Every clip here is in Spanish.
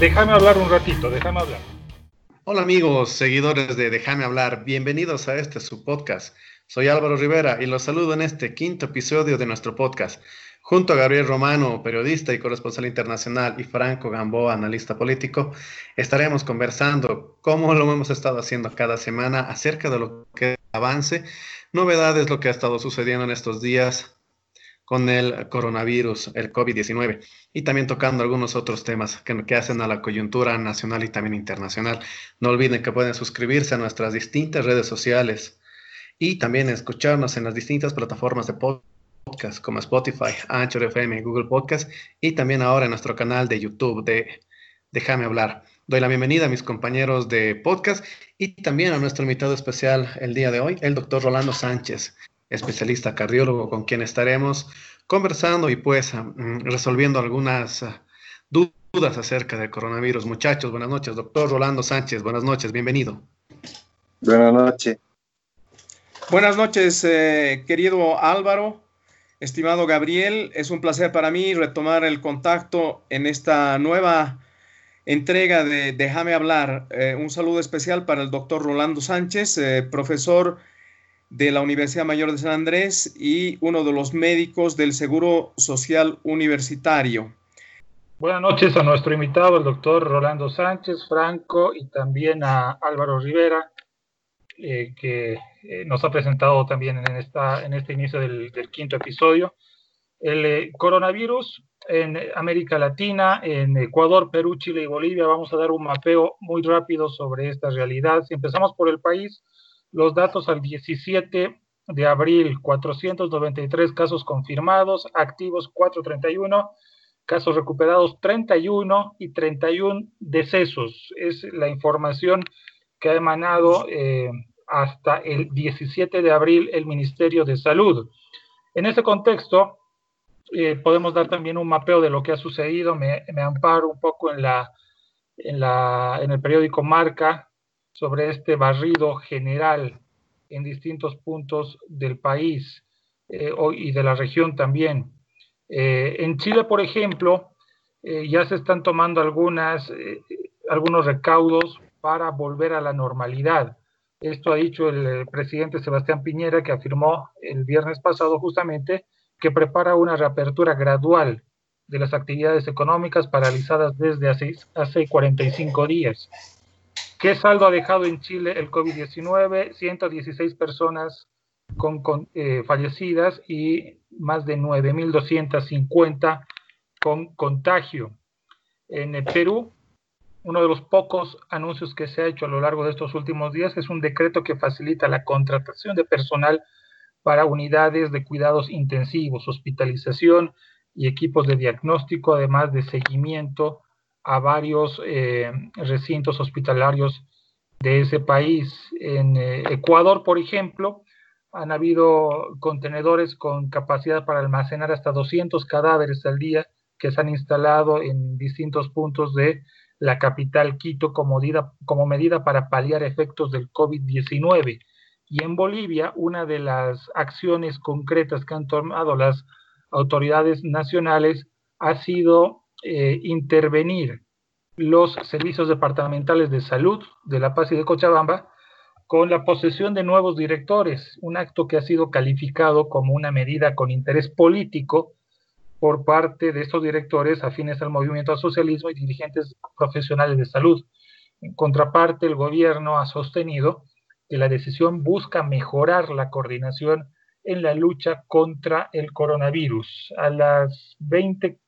déjame hablar un ratito, déjame hablar. Hola amigos, seguidores de Déjame hablar, bienvenidos a este su podcast. Soy Álvaro Rivera y los saludo en este quinto episodio de nuestro podcast. Junto a Gabriel Romano, periodista y corresponsal internacional, y Franco Gamboa, analista político, estaremos conversando, como lo hemos estado haciendo cada semana, acerca de lo que avance, novedades, lo que ha estado sucediendo en estos días con el coronavirus, el COVID-19, y también tocando algunos otros temas que, que, hacen a la coyuntura nacional y también internacional. No olviden que pueden suscribirse a nuestras distintas redes sociales y también escucharnos en las distintas plataformas de podcast como Spotify, Anchor FM, Google Podcast y también ahora en nuestro canal de YouTube de Déjame hablar. Doy la bienvenida a mis compañeros de podcast y también a nuestro invitado especial el día de hoy, el doctor Rolando Sánchez, especialista cardiólogo con quien estaremos conversando y pues mm, resolviendo algunas ah, dudas acerca del coronavirus. Muchachos, buenas noches. Doctor Rolando Sánchez, buenas noches, bienvenido. Buenas noches. Buenas noches, eh, querido Álvaro. Estimado Gabriel, es un placer para mí retomar el contacto en esta nueva entrega de Déjame hablar. Eh, un saludo especial para el doctor Rolando Sánchez, eh, profesor de la Universidad Mayor de San Andrés y uno de los médicos del Seguro Social Universitario. Buenas noches a nuestro invitado, el doctor Rolando Sánchez Franco, y también a Álvaro Rivera, eh, que eh, nos ha presentado también en, esta, en este inicio del, quinto episodio. El eh, coronavirus en América Latina, en Ecuador, Perú, Chile y Bolivia. Vamos a dar un mapeo muy rápido sobre esta realidad. Si empezamos por el país, los datos al 17 de abril, 493 casos confirmados, activos 431, casos recuperados 31 y 31 decesos. Es la información que ha emanado eh, hasta el 17 de abril el Ministerio de Salud. En ese contexto, eh, podemos dar también un mapeo de lo que ha sucedido. Me, amparo un poco en, la, en, la, en el periódico Marca sobre este barrido general en distintos puntos del país eh, y de la región también. Eh, en Chile, por ejemplo, ya se están tomando algunas, algunos recaudos para volver a la normalidad. Esto ha dicho el eh, presidente Sebastián Piñera, que afirmó el viernes pasado justamente que prepara una reapertura gradual de las actividades económicas paralizadas desde hace, hace 45 días. ¿Qué saldo ha dejado en Chile el COVID-19? 116 personas con, eh, fallecidas y más de 9.250 con contagio. En el Perú, uno de los pocos anuncios que se ha hecho a lo largo de estos últimos días es un decreto que facilita la contratación de personal para unidades de cuidados intensivos, hospitalización y equipos de diagnóstico, además de seguimiento a varios eh, recintos hospitalarios de ese país. En eh, Ecuador, por ejemplo, han habido contenedores con capacidad para almacenar hasta 200 cadáveres al día que se han instalado en distintos puntos de la capital Quito como como medida para paliar efectos del COVID-19. Y en Bolivia, una de las acciones concretas que han tomado las autoridades nacionales ha sido eh, intervenir los servicios departamentales de salud de La Paz y de Cochabamba con la posesión de nuevos directores, un acto que ha sido calificado como una medida con interés político por parte de estos directores afines al movimiento al socialismo y dirigentes profesionales de salud. En contraparte, el gobierno ha sostenido que la decisión busca mejorar la coordinación en la lucha contra el coronavirus. A las 20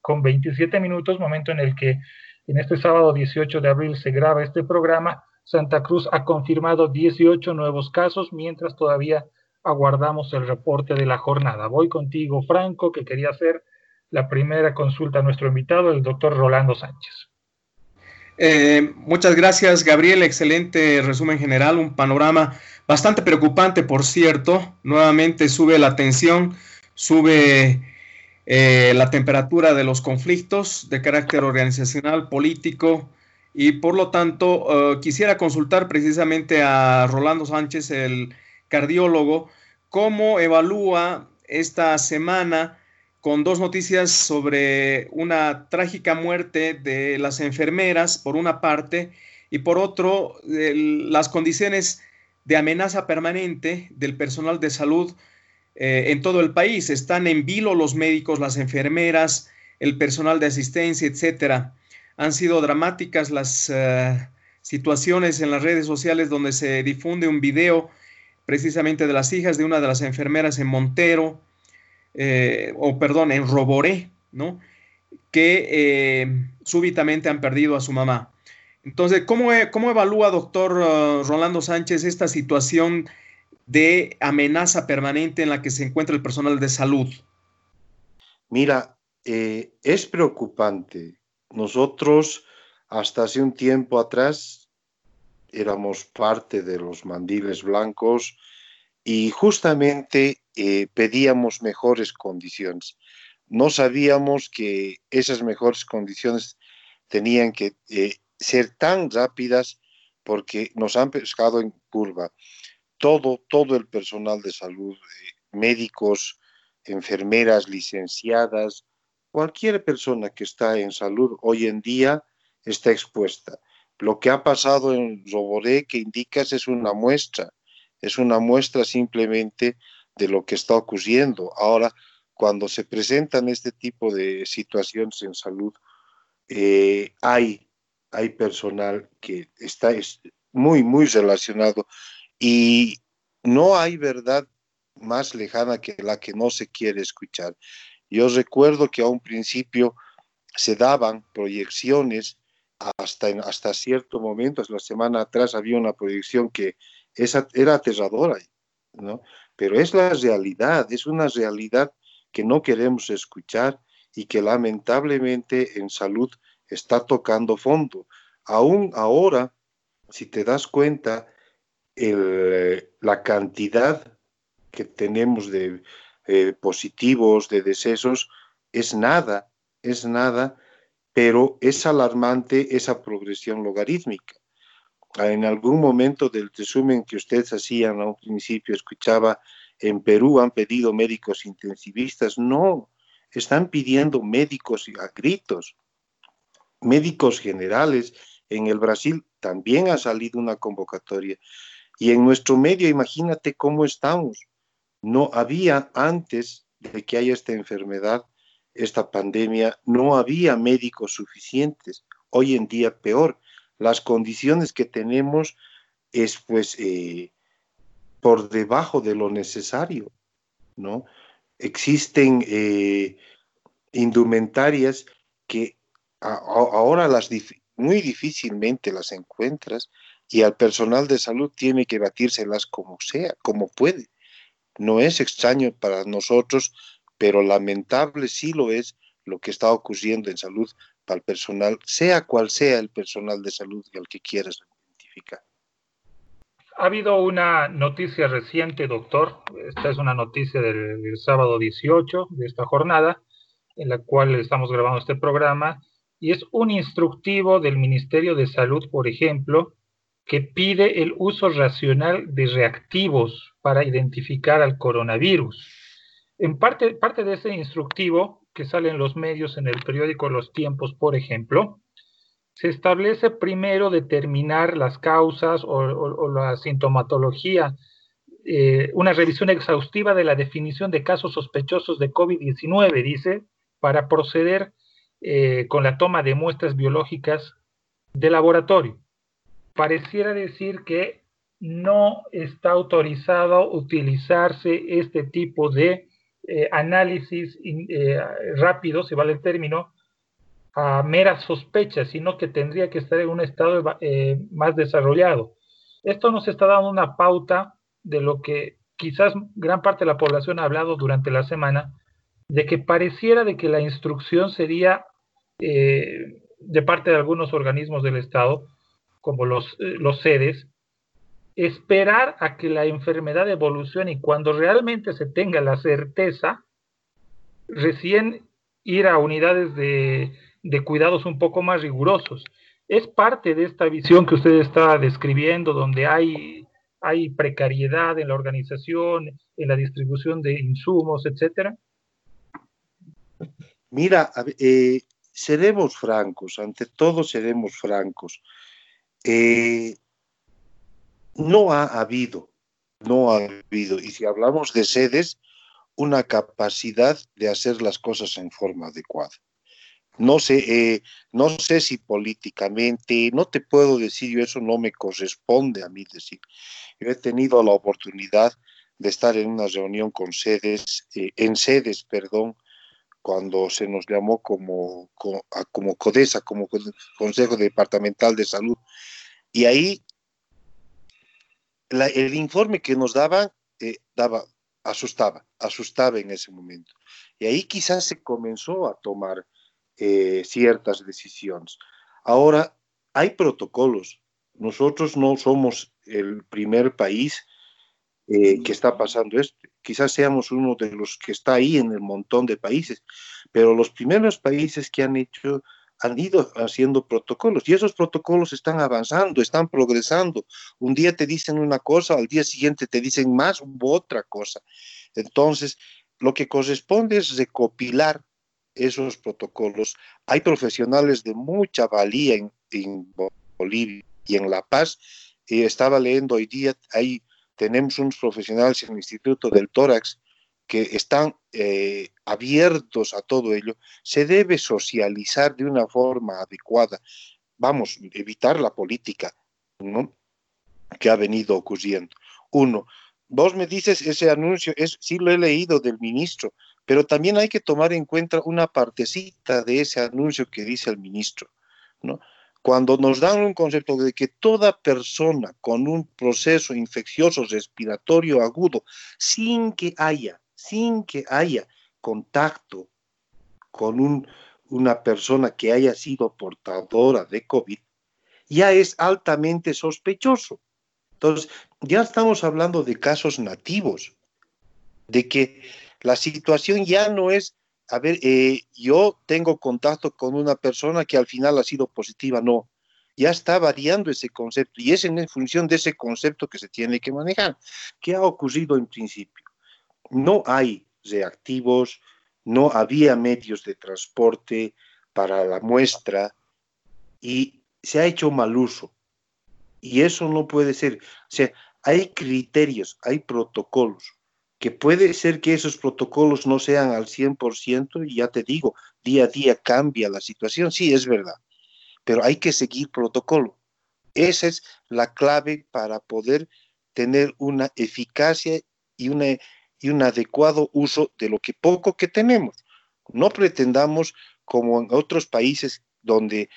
con 27 minutos, momento en el que en este sábado 18 de abril se graba este programa, Santa Cruz ha confirmado 18 nuevos casos, mientras todavía aguardamos el reporte de la jornada. Voy contigo, Franco, que quería hacer la primera consulta a nuestro invitado, el doctor Rolando Sánchez. Eh, muchas gracias, Gabriel. Excelente resumen general, un panorama bastante preocupante, por cierto. Nuevamente sube la tensión, sube eh, la temperatura de los conflictos de carácter organizacional, político, y por lo tanto eh, quisiera consultar precisamente a Rolando Sánchez, el cardiólogo, cómo evalúa esta semana con dos noticias sobre una trágica muerte de las enfermeras, por una parte, y por otro, las condiciones de amenaza permanente del personal de salud eh, en todo el país. Están en vilo los médicos, las enfermeras, el personal de asistencia, etcétera. Han sido dramáticas las eh, situaciones en las redes sociales donde se difunde un video precisamente de las hijas de una de las enfermeras en Montero, eh, o perdón, en Roboré, ¿no? Que súbitamente han perdido a su mamá. Entonces, ¿cómo, cómo evalúa, doctor Rolando Sánchez, esta situación de amenaza permanente en la que se encuentra el personal de salud? Mira, eh, es preocupante. Nosotros, hasta hace un tiempo atrás, éramos parte de los mandiles blancos y justamente eh, pedíamos mejores condiciones. No sabíamos que esas mejores condiciones tenían que eh, ser tan rápidas porque nos han pescado en curva. Todo, todo el personal de salud, eh, médicos, enfermeras, licenciadas, cualquier persona que está en salud hoy en día está expuesta. Lo que ha pasado en Roboré que indicas es una muestra, es una muestra simplemente de lo que está ocurriendo. Ahora, cuando se presentan este tipo de situaciones en salud, eh, hay hay personal que está muy, muy relacionado y no hay verdad más lejana que la que no se quiere escuchar. Yo recuerdo que a un principio se daban proyecciones hasta, hasta cierto momento, la semana atrás había una proyección que esa, era aterradora, ¿no? Pero es la realidad, es una realidad que no queremos escuchar y que lamentablemente en salud está tocando fondo. Aún ahora, si te das cuenta, la cantidad que tenemos de eh, positivos, de decesos, es nada, es nada, pero es alarmante esa progresión logarítmica. En algún momento del resumen que ustedes hacían a un principio, escuchaba, en Perú han pedido médicos intensivistas. No, están pidiendo médicos a gritos médicos generales. En el Brasil también ha salido una convocatoria. Y en nuestro medio, imagínate cómo estamos. No había antes de que haya esta enfermedad, esta pandemia, no había médicos suficientes. Hoy en día peor. Las condiciones que tenemos es pues eh, por debajo de lo necesario, ¿no? Existen eh, indumentarias que ahora las muy difícilmente las encuentras y al personal de salud tiene que batírselas como sea, como puede. No es extraño para nosotros, pero lamentable sí lo es lo que está ocurriendo en salud para el personal, sea cual sea el personal de salud al que quieras identificar. Ha habido una noticia reciente, doctor. Esta es una noticia del, del sábado 18 de esta jornada, en la cual estamos grabando este programa y es un instructivo del Ministerio de Salud, por ejemplo, que pide el uso racional de reactivos para identificar al coronavirus. En parte, parte de ese instructivo, que sale en los medios, en el periódico Los Tiempos, por ejemplo, se establece primero determinar las causas o, la sintomatología, eh, una revisión exhaustiva de la definición de casos sospechosos de COVID-19, dice, para proceder eh, con la toma de muestras biológicas de laboratorio. Pareciera decir que no está autorizado utilizarse este tipo de eh, análisis eh, rápido, si vale el término, a meras sospechas, sino que tendría que estar en un estado más desarrollado. Esto nos está dando una pauta de lo que quizás gran parte de la población ha hablado durante la semana, de que pareciera de que la instrucción sería eh, de parte de algunos organismos del Estado, como los, eh, los sedes, esperar a que la enfermedad evolucione y cuando realmente se tenga la certeza, recién ir a unidades de, de cuidados un poco más rigurosos. Es parte de esta visión que usted está describiendo, donde hay, hay precariedad en la organización, en la distribución de insumos, etcétera. Mira, eh, seremos francos, ante todo seremos francos. Eh, no ha habido, no ha habido, y si hablamos de sedes, una capacidad de hacer las cosas en forma adecuada. No sé, eh, no sé si políticamente, no te puedo decir, yo eso no me corresponde a mí decir. Yo he tenido la oportunidad de estar en una reunión con sedes, eh, en sedes, perdón, cuando se nos llamó como, como, como CODESA, como Consejo Departamental de Salud. Y ahí el informe que nos daban eh, daba, asustaba, asustaba en ese momento. Y ahí quizás se comenzó a tomar eh, ciertas decisiones. Ahora, hay protocolos. Nosotros no somos el primer país eh, que está pasando esto. Quizás seamos uno de los que está ahí en el montón de países, pero los primeros países que han hecho han ido haciendo protocolos y esos protocolos están avanzando, están progresando. Un día te dicen una cosa, al día siguiente te dicen más u otra cosa. Entonces, lo que corresponde es recopilar esos protocolos. Hay profesionales de mucha valía en, Bolivia y en La Paz. Y estaba leyendo hoy día, ahí tenemos unos profesionales en el Instituto del Tórax que están eh, abiertos a todo ello, se debe socializar de una forma adecuada. Vamos, evitar la política ¿no? que ha venido ocurriendo. Uno, vos me dices ese anuncio, es, sí lo he leído del ministro, pero también hay que tomar en cuenta una partecita de ese anuncio que dice el ministro, ¿no? Cuando nos dan un concepto de que toda persona con un proceso infeccioso respiratorio agudo, sin que haya sin que haya contacto con una persona que haya sido portadora de COVID, ya es altamente sospechoso. Entonces, ya estamos hablando de casos nativos, de que la situación ya no es, a ver, eh, yo tengo contacto con una persona que al final ha sido positiva, no. Ya está variando ese concepto y es en función de ese concepto que se tiene que manejar. ¿Qué ha ocurrido en principio? No hay reactivos, no había medios de transporte para la muestra y se ha hecho mal uso. Y eso no puede ser. O sea, hay criterios, hay protocolos, que puede ser que esos protocolos no sean al 100% y ya te digo, día a día cambia la situación, sí, es verdad, pero hay que seguir protocolo. Esa es la clave para poder tener una eficacia y una y un adecuado uso de lo que poco que tenemos. No pretendamos, como en otros países donde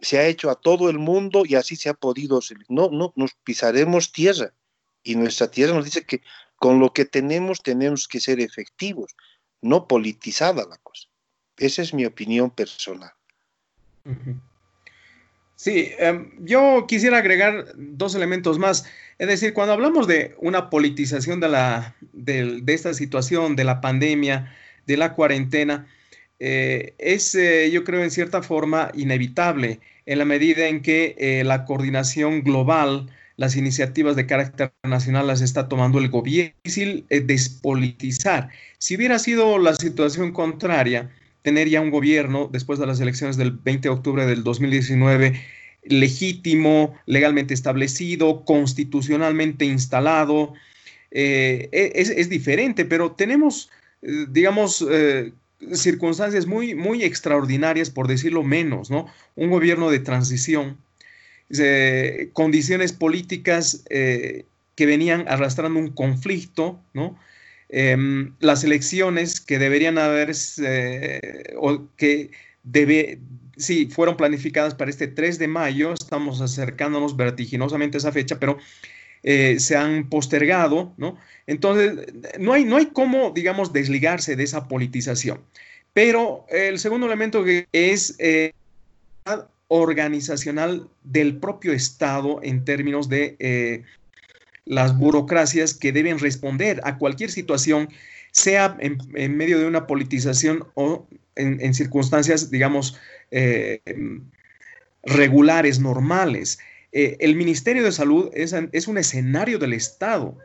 se ha hecho a todo el mundo y así se ha podido. No, no, nos pisaremos tierra. Y nuestra tierra nos dice que con lo que tenemos tenemos que ser efectivos, no politizada la cosa. Esa es mi opinión personal. Sí, em, yo quisiera agregar dos elementos más. Es decir, cuando hablamos de una politización de, la, de, esta situación, de la pandemia, de la cuarentena, eh, es, eh, yo creo, en cierta forma inevitable en la medida en que eh, la coordinación global, las iniciativas de carácter nacional las está tomando el gobierno. Es difícil despolitizar. Si hubiera sido la situación contraria, tener ya un gobierno después de las elecciones del 20 de octubre del 2019 legítimo, legalmente establecido, constitucionalmente instalado, eh, e, es, diferente, pero tenemos, eh, digamos, eh, circunstancias muy, muy extraordinarias, por decirlo menos, ¿no? Un gobierno de transición, condiciones políticas que venían arrastrando un conflicto, ¿no? Em, las elecciones que deberían haber, o que debe, sí, fueron planificadas para este 3 de mayo, estamos acercándonos vertiginosamente a esa fecha, pero eh, se han postergado, ¿no? Entonces, no hay, no hay cómo, digamos, desligarse de esa politización. Pero el segundo elemento es eh, organizacional del propio Estado en términos de eh, las burocracias que deben responder a cualquier situación, sea en, medio de una politización o en, circunstancias, digamos, eh, regulares, normales. Eh, el Ministerio de Salud es, un escenario del Estado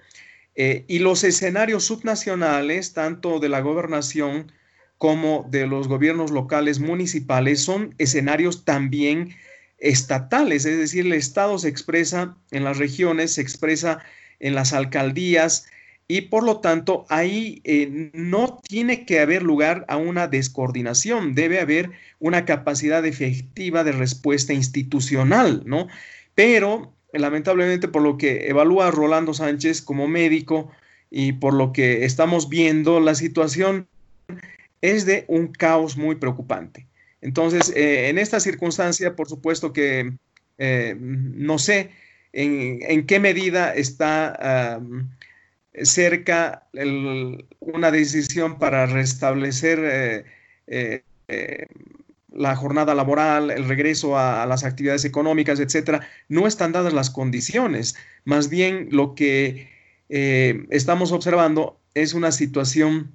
eh, y los escenarios subnacionales, tanto de la gobernación como de los gobiernos locales municipales son escenarios también estatales, es decir, el Estado se expresa en las regiones, se expresa en las alcaldías y por lo tanto ahí eh, no tiene que haber lugar a una descoordinación, debe haber una capacidad efectiva de respuesta institucional, ¿no? Pero lamentablemente por lo que evalúa Rolando Sánchez como médico y por lo que estamos viendo, la situación es de un caos muy preocupante. Entonces, eh, en esta circunstancia, por supuesto que eh, no sé en, qué medida está cerca una decisión para restablecer eh, la jornada laboral, el regreso a, las actividades económicas, etcétera. No están dadas las condiciones. Más bien, lo que estamos observando es una situación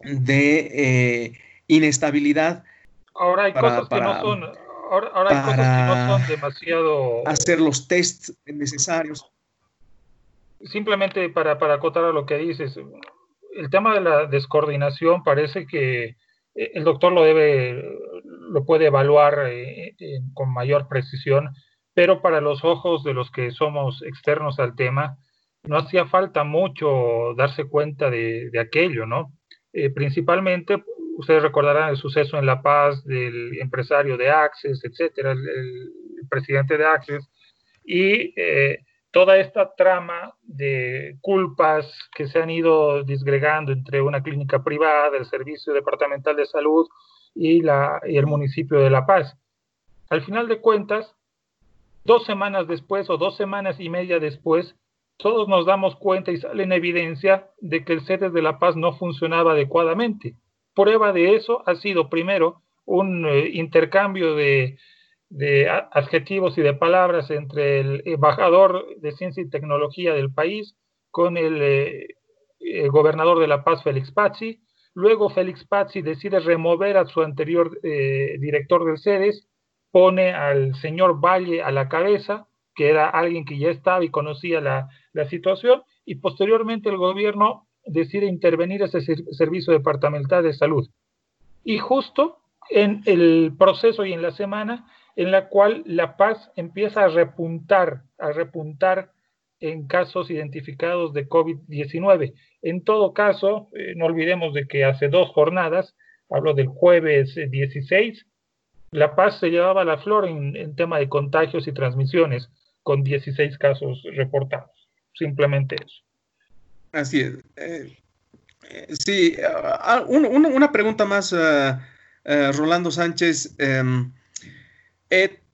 de inestabilidad Ahora hay cosas que no son, ahora, hay cosas que no son demasiado. Hacer los tests necesarios. Simplemente para, para acotar a lo que dices, el tema de la descoordinación parece que eh, el doctor lo debe, lo puede evaluar eh, con mayor precisión, pero para los ojos de los que somos externos al tema, no hacía falta mucho darse cuenta de, aquello, ¿no? Eh, principalmente ustedes recordarán el suceso en La Paz del empresario de Access, etcétera, el, presidente de Access, y eh, toda esta trama de culpas que se han ido disgregando entre una clínica privada, el Servicio Departamental de Salud y, el municipio de La Paz. Al final de cuentas, dos semanas después o dos semanas y media después, todos nos damos cuenta y sale en evidencia de que el CEDES de La Paz no funcionaba adecuadamente. Prueba de eso ha sido primero un eh, intercambio de, adjetivos y de palabras entre el embajador de ciencia y tecnología del país con el, eh, gobernador de La Paz, Félix Pazzi. Luego Félix Pazzi decide remover a su anterior eh, director del CEDES, pone al señor Valle a la cabeza, que era alguien que ya estaba y conocía la situación, y posteriormente el gobierno decide intervenir ese servicio departamental de salud. Y justo en el proceso y en la semana en la cual La Paz empieza a repuntar, a repuntar en casos identificados de COVID-19. En todo caso, eh, no olvidemos de que hace dos jornadas, hablo del jueves 16, La Paz se llevaba la flor en, en tema de contagios y transmisiones, con 16 casos reportados. Simplemente eso. Así es. Eh, eh, sí, ah, una pregunta más, eh, Rolando Sánchez. Em,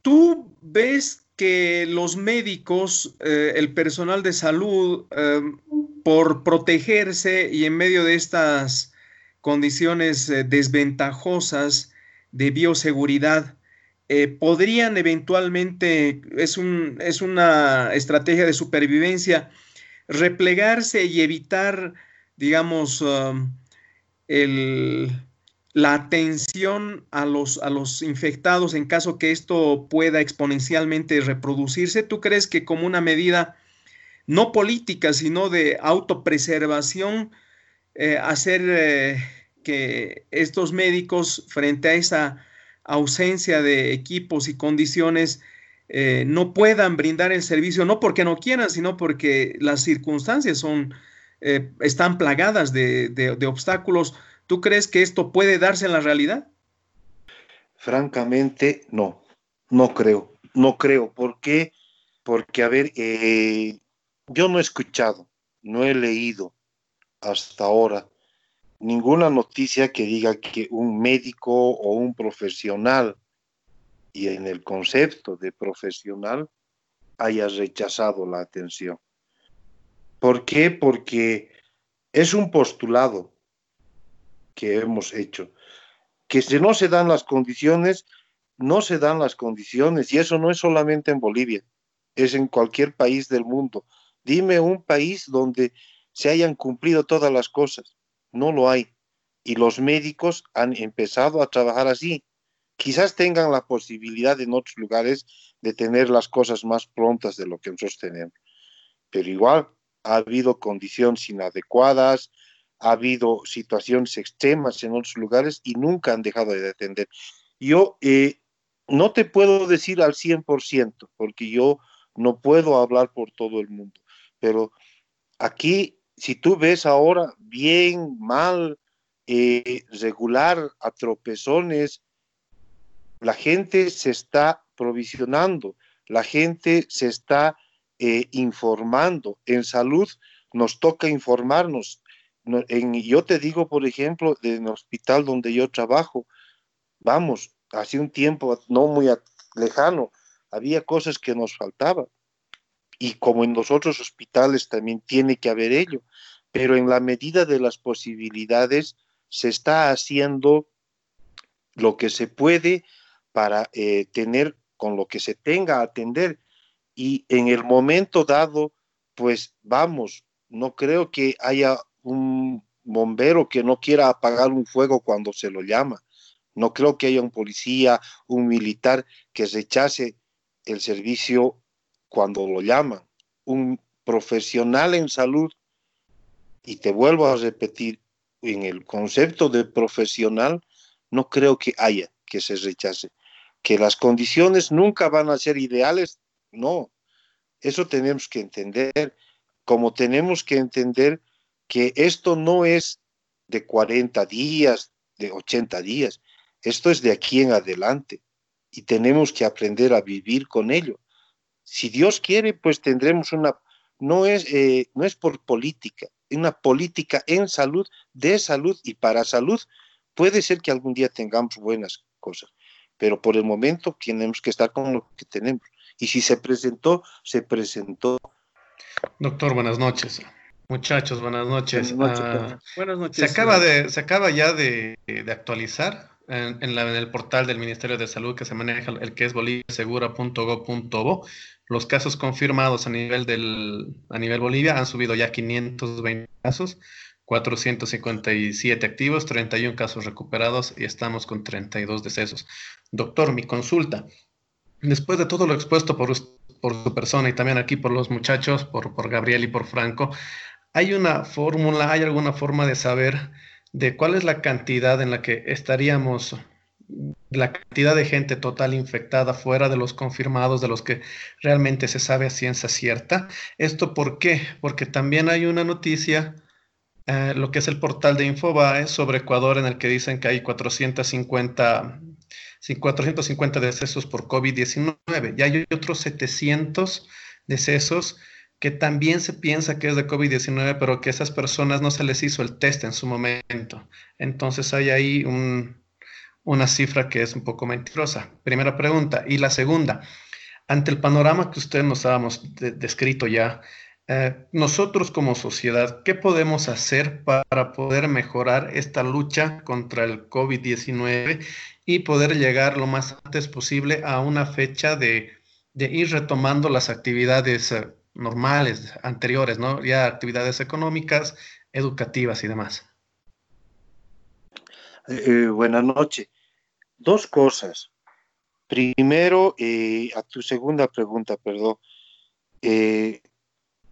¿Tú ves que los médicos, el personal de salud, em, por protegerse y en medio de estas condiciones desventajosas de bioseguridad, podrían eventualmente, es, un, es una estrategia de supervivencia, replegarse y evitar, digamos, um, la atención a los, a los infectados en caso que esto pueda exponencialmente reproducirse? ¿Tú crees que como una medida no política, sino de autopreservación, eh, hacer eh, que estos médicos, frente a esa ausencia de equipos y condiciones, eh, no puedan brindar el servicio, no porque no quieran, sino porque las circunstancias son, eh, están plagadas de, obstáculos. ¿Tú crees que esto puede darse en la realidad? Francamente, no, no creo, no creo. ¿Por qué? Porque, a ver, eh, yo no he escuchado, no he leído hasta ahora ninguna noticia que diga que un médico o un profesional y en el concepto de profesional haya rechazado la atención. ¿Por qué? Porque es un postulado que hemos hecho, que si no se dan las condiciones, no se dan las condiciones, y eso no es solamente en Bolivia, es en cualquier país del mundo. Dime un país donde se hayan cumplido todas las cosas, no lo hay. Y los médicos han empezado a trabajar así. Quizás tengan la posibilidad en otros lugares de tener las cosas más prontas de lo que nosotros tenemos, pero igual ha habido condiciones inadecuadas, ha habido situaciones extremas en otros lugares y nunca han dejado de atender. Yo eh, no te puedo decir al 100%, porque yo no puedo hablar por todo el mundo, pero aquí, si tú ves ahora bien, mal, eh, regular, a tropezones, la gente se está provisionando, la gente se está eh, informando. En salud nos toca informarnos. En, yo te digo, por ejemplo, en el hospital donde yo trabajo, vamos, hace un tiempo no muy lejano, había cosas que nos faltaban. Y como en los otros hospitales también tiene que haber ello, pero en la medida de las posibilidades se está haciendo lo que se puede para eh, tener con lo que se tenga a atender. Y en el momento dado, pues vamos, no creo que haya un bombero que no quiera apagar un fuego cuando se lo llama. No creo que haya un policía, un militar que rechace el servicio cuando lo llaman. Un profesional en salud, y te vuelvo a repetir, en el concepto de profesional, no creo que haya que se rechace. Que las condiciones nunca van a ser ideales, no. Eso tenemos que entender, como tenemos que entender que esto no es de 40 días, de 80 días, esto es de aquí en adelante y tenemos que aprender a vivir con ello. Si Dios quiere, pues tendremos una, no es, eh, no es por política, una política en salud, de salud y para salud. Puede ser que algún día tengamos buenas cosas, pero por el momento tenemos que estar con lo que tenemos. Y si se presentó, se presentó. Doctor, buenas noches. Muchachos, buenas noches. Buenas noches. Ah, se, acaba de, se acaba ya de, de actualizar en, la, en, el portal del Ministerio de Salud que se maneja, el que es boliviasegura.gov.bo. Los casos confirmados a nivel, del, a nivel Bolivia han subido ya 520 casos, 457 activos, 31 casos recuperados y estamos con 32 decesos. Doctor, mi consulta. Después de todo lo expuesto por, su persona y también aquí por los muchachos, por, por Gabriel y por Franco, ¿hay una fórmula, hay alguna forma de saber de cuál es la cantidad en la que estaríamos, la cantidad de gente total infectada fuera de los confirmados, de los que realmente se sabe a ciencia cierta. ¿Esto por qué? Porque también hay una noticia, eh, lo que es el portal de Infobae sobre Ecuador, en el que dicen que hay 450, 450 decesos por COVID-19 y hay otros 700 decesos que también se piensa que es de COVID-19, pero que a esas personas no se les hizo el test en su momento. Entonces hay ahí una cifra que es un poco mentirosa. Primera pregunta. Y la segunda, ante el panorama que usted nos ha descrito ya, eh, nosotros como sociedad, ¿qué podemos hacer para poder mejorar esta lucha contra el COVID-19 y poder llegar lo más antes posible a una fecha de, ir retomando las actividades eh, normales, anteriores. Ya actividades económicas, educativas y demás. Eh, buenas noches. Dos cosas. Primero, a tu segunda pregunta, perdón.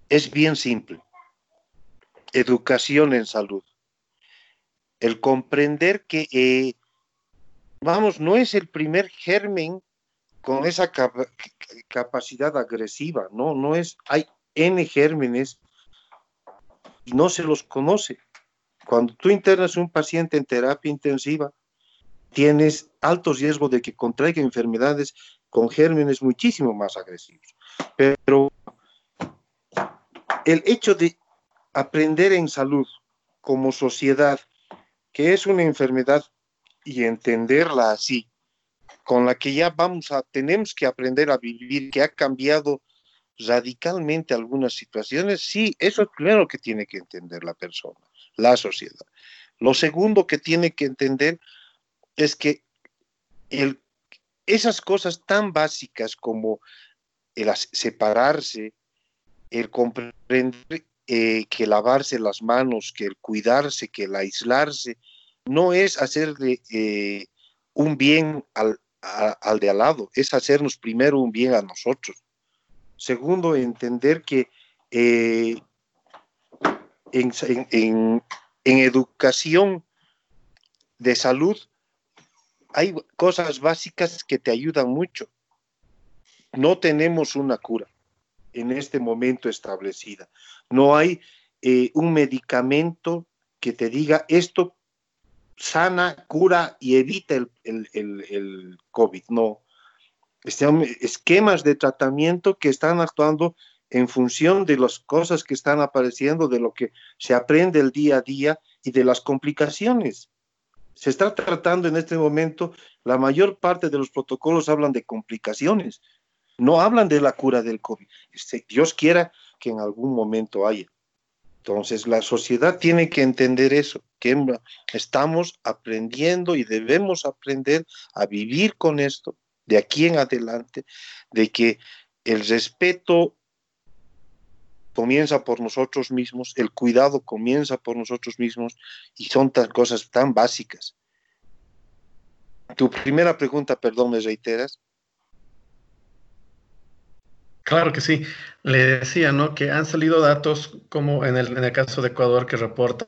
Es bien simple. Educación en salud. El comprender que, vamos, no es el primer germen con esa capacidad agresiva, ¿no? No es, hay N gérmenes y no se los conoce. Cuando tú internas un paciente en terapia intensiva, tienes alto riesgo de que contraiga enfermedades con gérmenes muchísimo más agresivos. Pero el hecho de aprender en salud como sociedad, que es una enfermedad, y entenderla así, con la que ya vamos a, tenemos que aprender a vivir, que ha cambiado radicalmente algunas situaciones, sí, eso es primero que tiene que entender la persona, la sociedad. Lo segundo que tiene que entender es que esas cosas tan básicas como el separarse, el comprender eh, que lavarse las manos, que el cuidarse, que el aislarse, no es hacerle eh, un bien al, al de al lado, es hacernos primero un bien a nosotros. Segundo, entender que eh, en, en educación de salud hay cosas básicas que te ayudan mucho. No tenemos una cura en este momento establecida. No hay eh, un medicamento que te diga esto sana, cura y evita el, el COVID. No. Esquemas de tratamiento que están actuando en función de las cosas que están apareciendo, de lo que se aprende el día a día y de las complicaciones. Se está tratando en este momento, la mayor parte de los protocolos hablan de complicaciones, no hablan de la cura del COVID. Este, Dios quiera que en algún momento haya. Entonces, la sociedad tiene que entender eso, que estamos aprendiendo y debemos aprender a vivir con esto de aquí en adelante, de que el respeto comienza por nosotros mismos, el cuidado comienza por nosotros mismos y son tan cosas tan básicas. Tu primera pregunta, perdón, ¿me reiteras? Claro que sí. Le decía, ¿no? Que han salido datos como en el, caso de Ecuador que reporta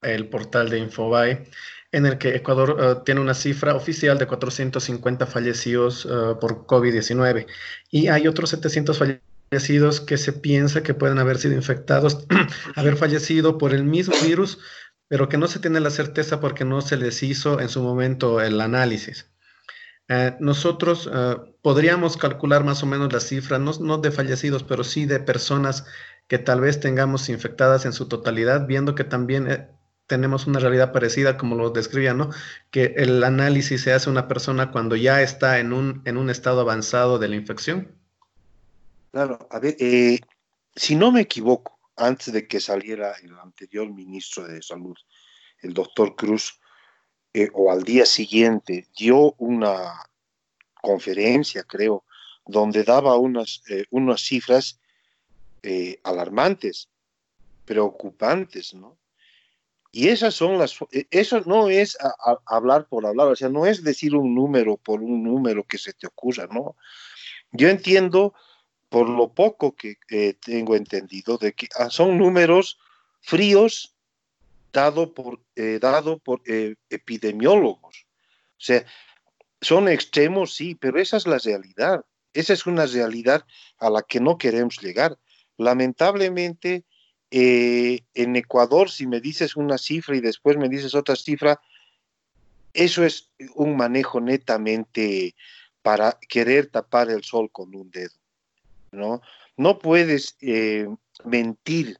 el portal de Infobae, en el que Ecuador eh, tiene una cifra oficial de 450 fallecidos uh, por COVID-19 y hay otros 700 fallecidos fallecidos que se piensa que pueden haber sido infectados, haber fallecido por el mismo virus, pero que no se tiene la certeza porque no se les hizo en su momento el análisis. Eh, nosotros eh, podríamos calcular más o menos la cifra, no, no, de fallecidos, pero sí de personas que tal vez tengamos infectadas en su totalidad, viendo que también eh, tenemos una realidad parecida, como lo describía, ¿no? Que el análisis se hace una persona cuando ya está en un, en un estado avanzado de la infección. Claro, a ver, si no me equivoco, antes de que saliera el anterior ministro de Salud, el doctor Cruz, eh, o al día siguiente, dio una conferencia, creo, donde daba unas, eh, unas cifras alarmantes, preocupantes, ¿no? Y esas son las, eso no es hablar por hablar, o sea, no es decir un número por un número que se te ocurra, ¿no? Yo entiendo por lo poco que tengo entendido, de que ah, son números fríos dado por, eh, dado por eh, epidemiólogos. O sea, son extremos, sí, pero esa es la realidad. Esa es una realidad a la que no queremos llegar. Lamentablemente, eh, en Ecuador, si me dices una cifra y después me dices otra cifra, eso es un manejo netamente para querer tapar el sol con un dedo. ¿no? No puedes mentir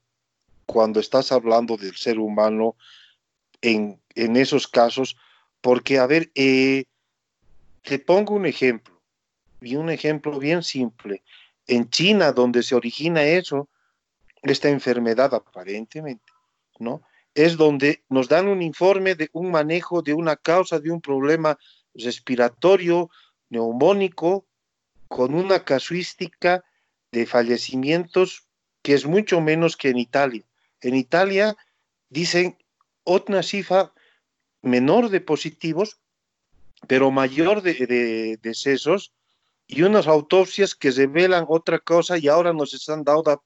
cuando estás hablando del ser humano en, esos casos, porque, a ver, eh, te pongo un ejemplo, y un ejemplo bien simple. En China, donde se origina eso, esta enfermedad aparentemente, ¿no? Es donde nos dan un informe de un manejo de una causa de un problema respiratorio, neumónico, con una casuística de fallecimientos que es mucho menos que en Italia. En Italia dicen otra cifra menor de positivos, pero mayor de, decesos y unas autopsias que revelan otra cosa y ahora nos están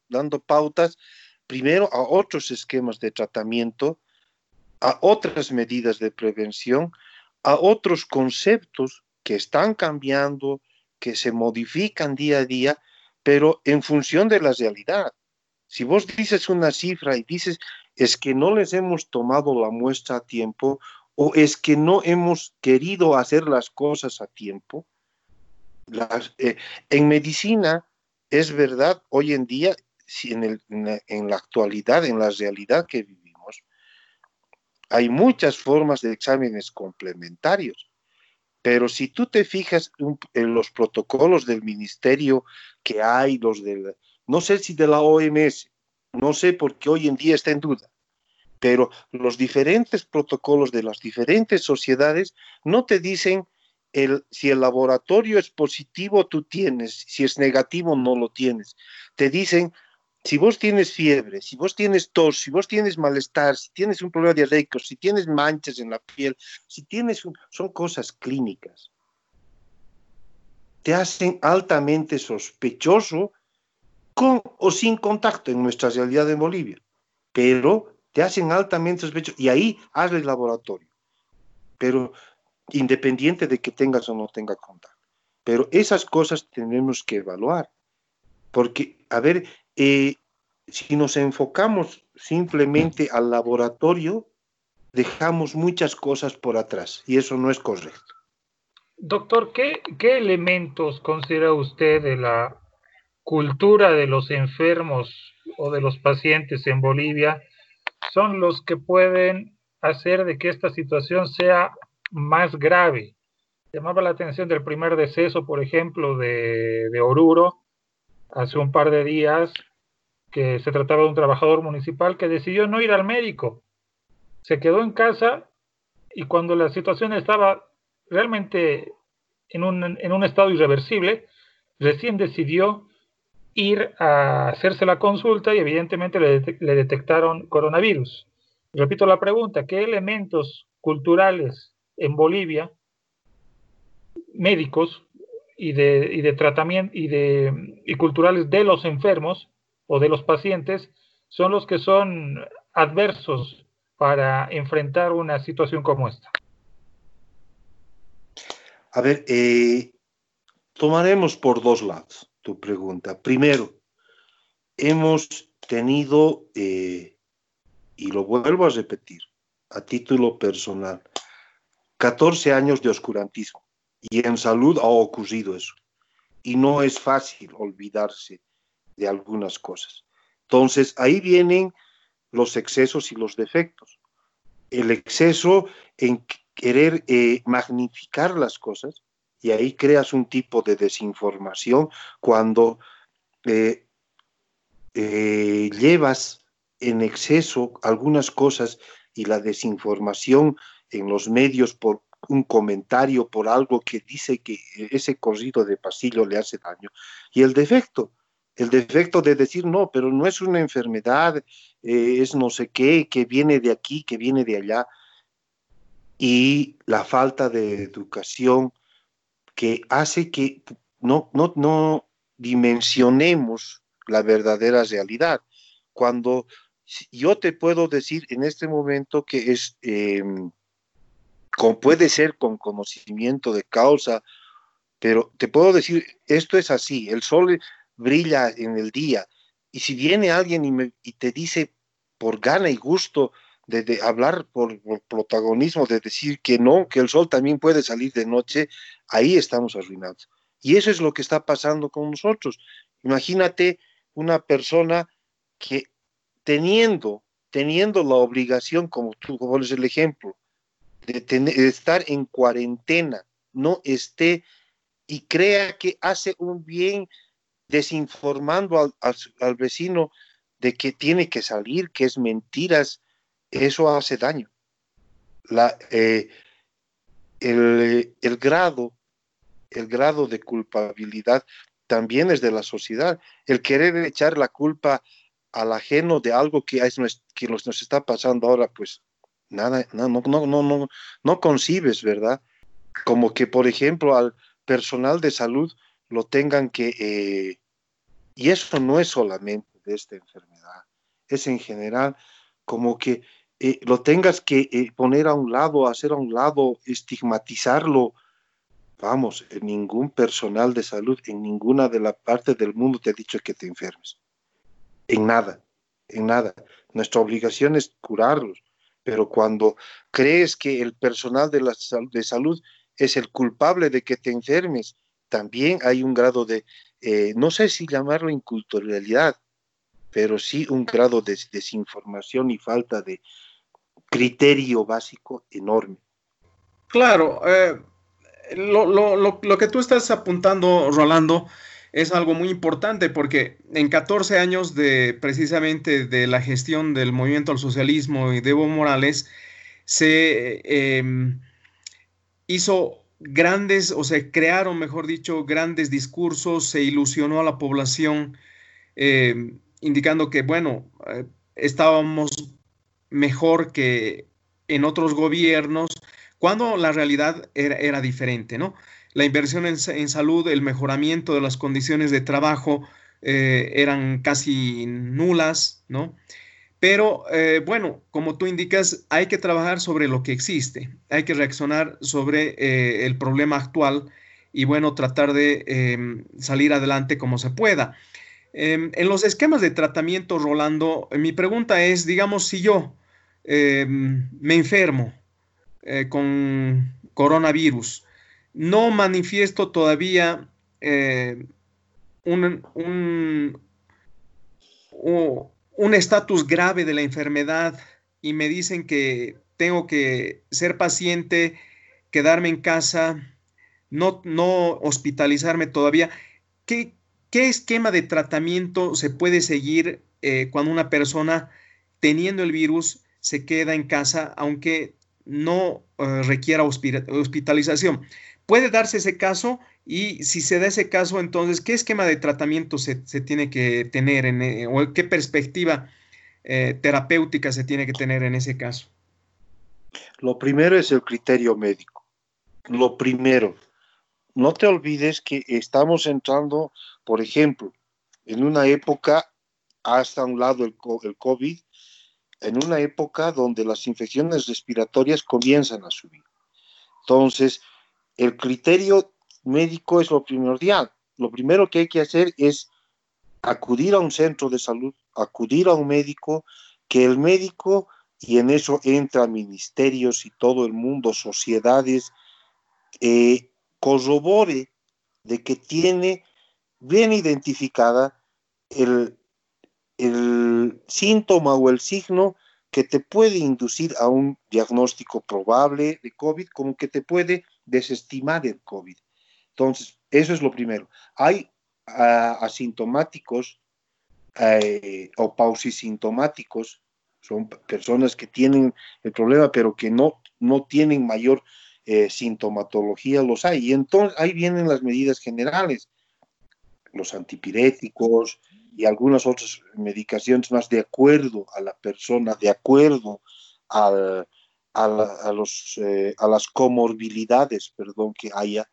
dando pautas primero a otros esquemas de tratamiento, a otras medidas de prevención, a otros conceptos que están cambiando, que se modifican día a día pero en función de la realidad. Si vos dices una cifra y dices es que no les hemos tomado la muestra a tiempo o es que no hemos querido hacer las cosas a tiempo, eh, en medicina es verdad, hoy en día, si en, en la actualidad, en la realidad que vivimos, hay muchas formas de exámenes complementarios. Pero si tú te fijas en los protocolos del ministerio que hay, los del, no sé si de la OMS, no sé porque hoy en día está en duda, pero los diferentes protocolos de las diferentes sociedades no te dicen si el laboratorio es positivo, tú tienes, si es negativo, no lo tienes. Te dicen si vos tienes fiebre, si vos tienes tos, si vos tienes malestar, si tienes un problema diarreico, si tienes manchas en la piel, si tienes son cosas clínicas. Te hacen altamente sospechoso con o sin contacto en nuestra realidad en Bolivia. Pero te hacen altamente sospechoso y ahí hazle el laboratorio. Pero independiente de que tengas o no tengas contacto. Pero esas cosas tenemos que evaluar. Porque, a ver, eh, si nos enfocamos simplemente al laboratorio, dejamos muchas cosas por atrás y eso no es correcto. Doctor, ¿qué, qué elementos considera usted de la cultura de los enfermos o de los pacientes en Bolivia son los que pueden hacer de que esta situación sea más grave? Llamaba la atención del primer deceso, por ejemplo, de, de Oruro, hace un par de días, que se trataba de un trabajador municipal que decidió no ir al médico. Se quedó en casa y cuando la situación estaba realmente en un, en un estado irreversible, recién decidió ir a hacerse la consulta y evidentemente le, detectaron coronavirus. Repito la pregunta, ¿qué elementos culturales en Bolivia, médicos y de, tratamiento y culturales de los enfermos o de los pacientes son los que son adversos para enfrentar una situación como esta? A ver, eh, tomaremos por dos lados tu pregunta. Primero, hemos tenido, eh, y lo vuelvo a repetir, a título personal, 14 años de oscurantismo. Y en salud ha ocurrido eso. Y no es fácil olvidarse de algunas cosas. Entonces, ahí vienen los excesos y los defectos. El exceso en querer eh, magnificar las cosas y ahí creas un tipo de desinformación cuando eh, eh, llevas en exceso algunas cosas y la desinformación en los medios por un comentario, por algo que dice que ese corrido de pasillo le hace daño. Y el defecto, el defecto de decir, no, pero no es una enfermedad, eh, es no sé qué, que viene de aquí, que viene de allá, y la falta de educación que hace que no, no, no dimensionemos la verdadera realidad. Cuando yo te puedo decir en este momento que es, eh, puede ser con conocimiento de causa, pero te puedo decir, esto es así, el sol brilla en el día. Y si viene alguien y, me, y te dice por gana y gusto de, hablar por, protagonismo, de decir que no, que el sol también puede salir de noche, ahí estamos arruinados. Y eso es lo que está pasando con nosotros. Imagínate una persona que teniendo, teniendo la obligación, como tú pones el ejemplo, de, tener, de estar en cuarentena, no esté y crea que hace un bien desinformando al, al, vecino de que tiene que salir, que es mentiras, eso hace daño. La, eh, el, el, grado, el grado de culpabilidad también es de la sociedad. El querer echar la culpa al ajeno de algo que, es, que nos, nos está pasando ahora, pues nada, no, no, no, no, no concibes, ¿verdad? Como que, por ejemplo, al personal de salud lo tengan que, eh, y eso no es solamente de esta enfermedad, es en general como que eh, lo tengas que eh, poner a un lado, hacer a un lado, estigmatizarlo. Vamos, en ningún personal de salud, en ninguna de las partes del mundo te ha dicho que te enfermes. En nada, en nada. Nuestra obligación es curarlos, pero cuando crees que el personal de, la, de salud es el culpable de que te enfermes, también hay un grado de, eh, no sé si llamarlo inculturalidad, pero sí un grado de desinformación y falta de criterio básico enorme. Claro, eh, lo, lo, lo, lo, que tú estás apuntando, Rolando, es algo muy importante porque en 14 años de precisamente de la gestión del movimiento al socialismo y de Evo Morales, se eh, hizo grandes, o se crearon, mejor dicho, grandes discursos, se ilusionó a la población. Eh, indicando que, bueno, eh, estábamos mejor que en otros gobiernos, cuando la realidad era, diferente, ¿no? La inversión en, salud, el mejoramiento de las condiciones de trabajo eh, eran casi nulas, ¿no? Pero eh, bueno, como tú indicas, hay que trabajar sobre lo que existe, hay que reaccionar sobre el problema actual y bueno, tratar de em, salir adelante como se pueda. Em, en los esquemas de tratamiento, Rolando, mi pregunta es, digamos, si yo em, me enfermo eh, con coronavirus, no manifiesto todavía un, un estatus grave de la enfermedad y me dicen que tengo que ser paciente, quedarme en casa, no, no hospitalizarme todavía. ¿Qué, ¿Qué, esquema de tratamiento se puede seguir eh, cuando una persona teniendo el virus se queda en casa, aunque no eh, requiera hospitalización? Puede darse ese caso y si se da ese caso, entonces, ¿qué esquema de tratamiento se, tiene que tener en, eh, o qué perspectiva terapéutica se tiene que tener en ese caso? Lo primero es el criterio médico. Lo primero, no te olvides que estamos entrando, por ejemplo, en una época, hasta un lado el, COVID, en una época donde las infecciones respiratorias comienzan a subir. Entonces, el criterio médico es lo primordial. Lo primero que hay que hacer es acudir a un centro de salud, acudir a un médico, que el médico, y en eso entra ministerios y todo el mundo, sociedades, eh, corrobore de que tiene bien identificada el, el síntoma o el signo que te puede inducir a un diagnóstico probable de COVID, como que te puede desestimar el COVID. Entonces, eso es lo primero. Hay asintomáticos uh, o pausisintomáticos, son personas que tienen el problema, pero que no, no tienen mayor eh, sintomatología, los hay. Y entonces ahí vienen las medidas generales, los antipiréticos y algunas otras medicaciones más de acuerdo a la persona, de acuerdo al, a, los, eh, a las comorbilidades, perdón, que haya,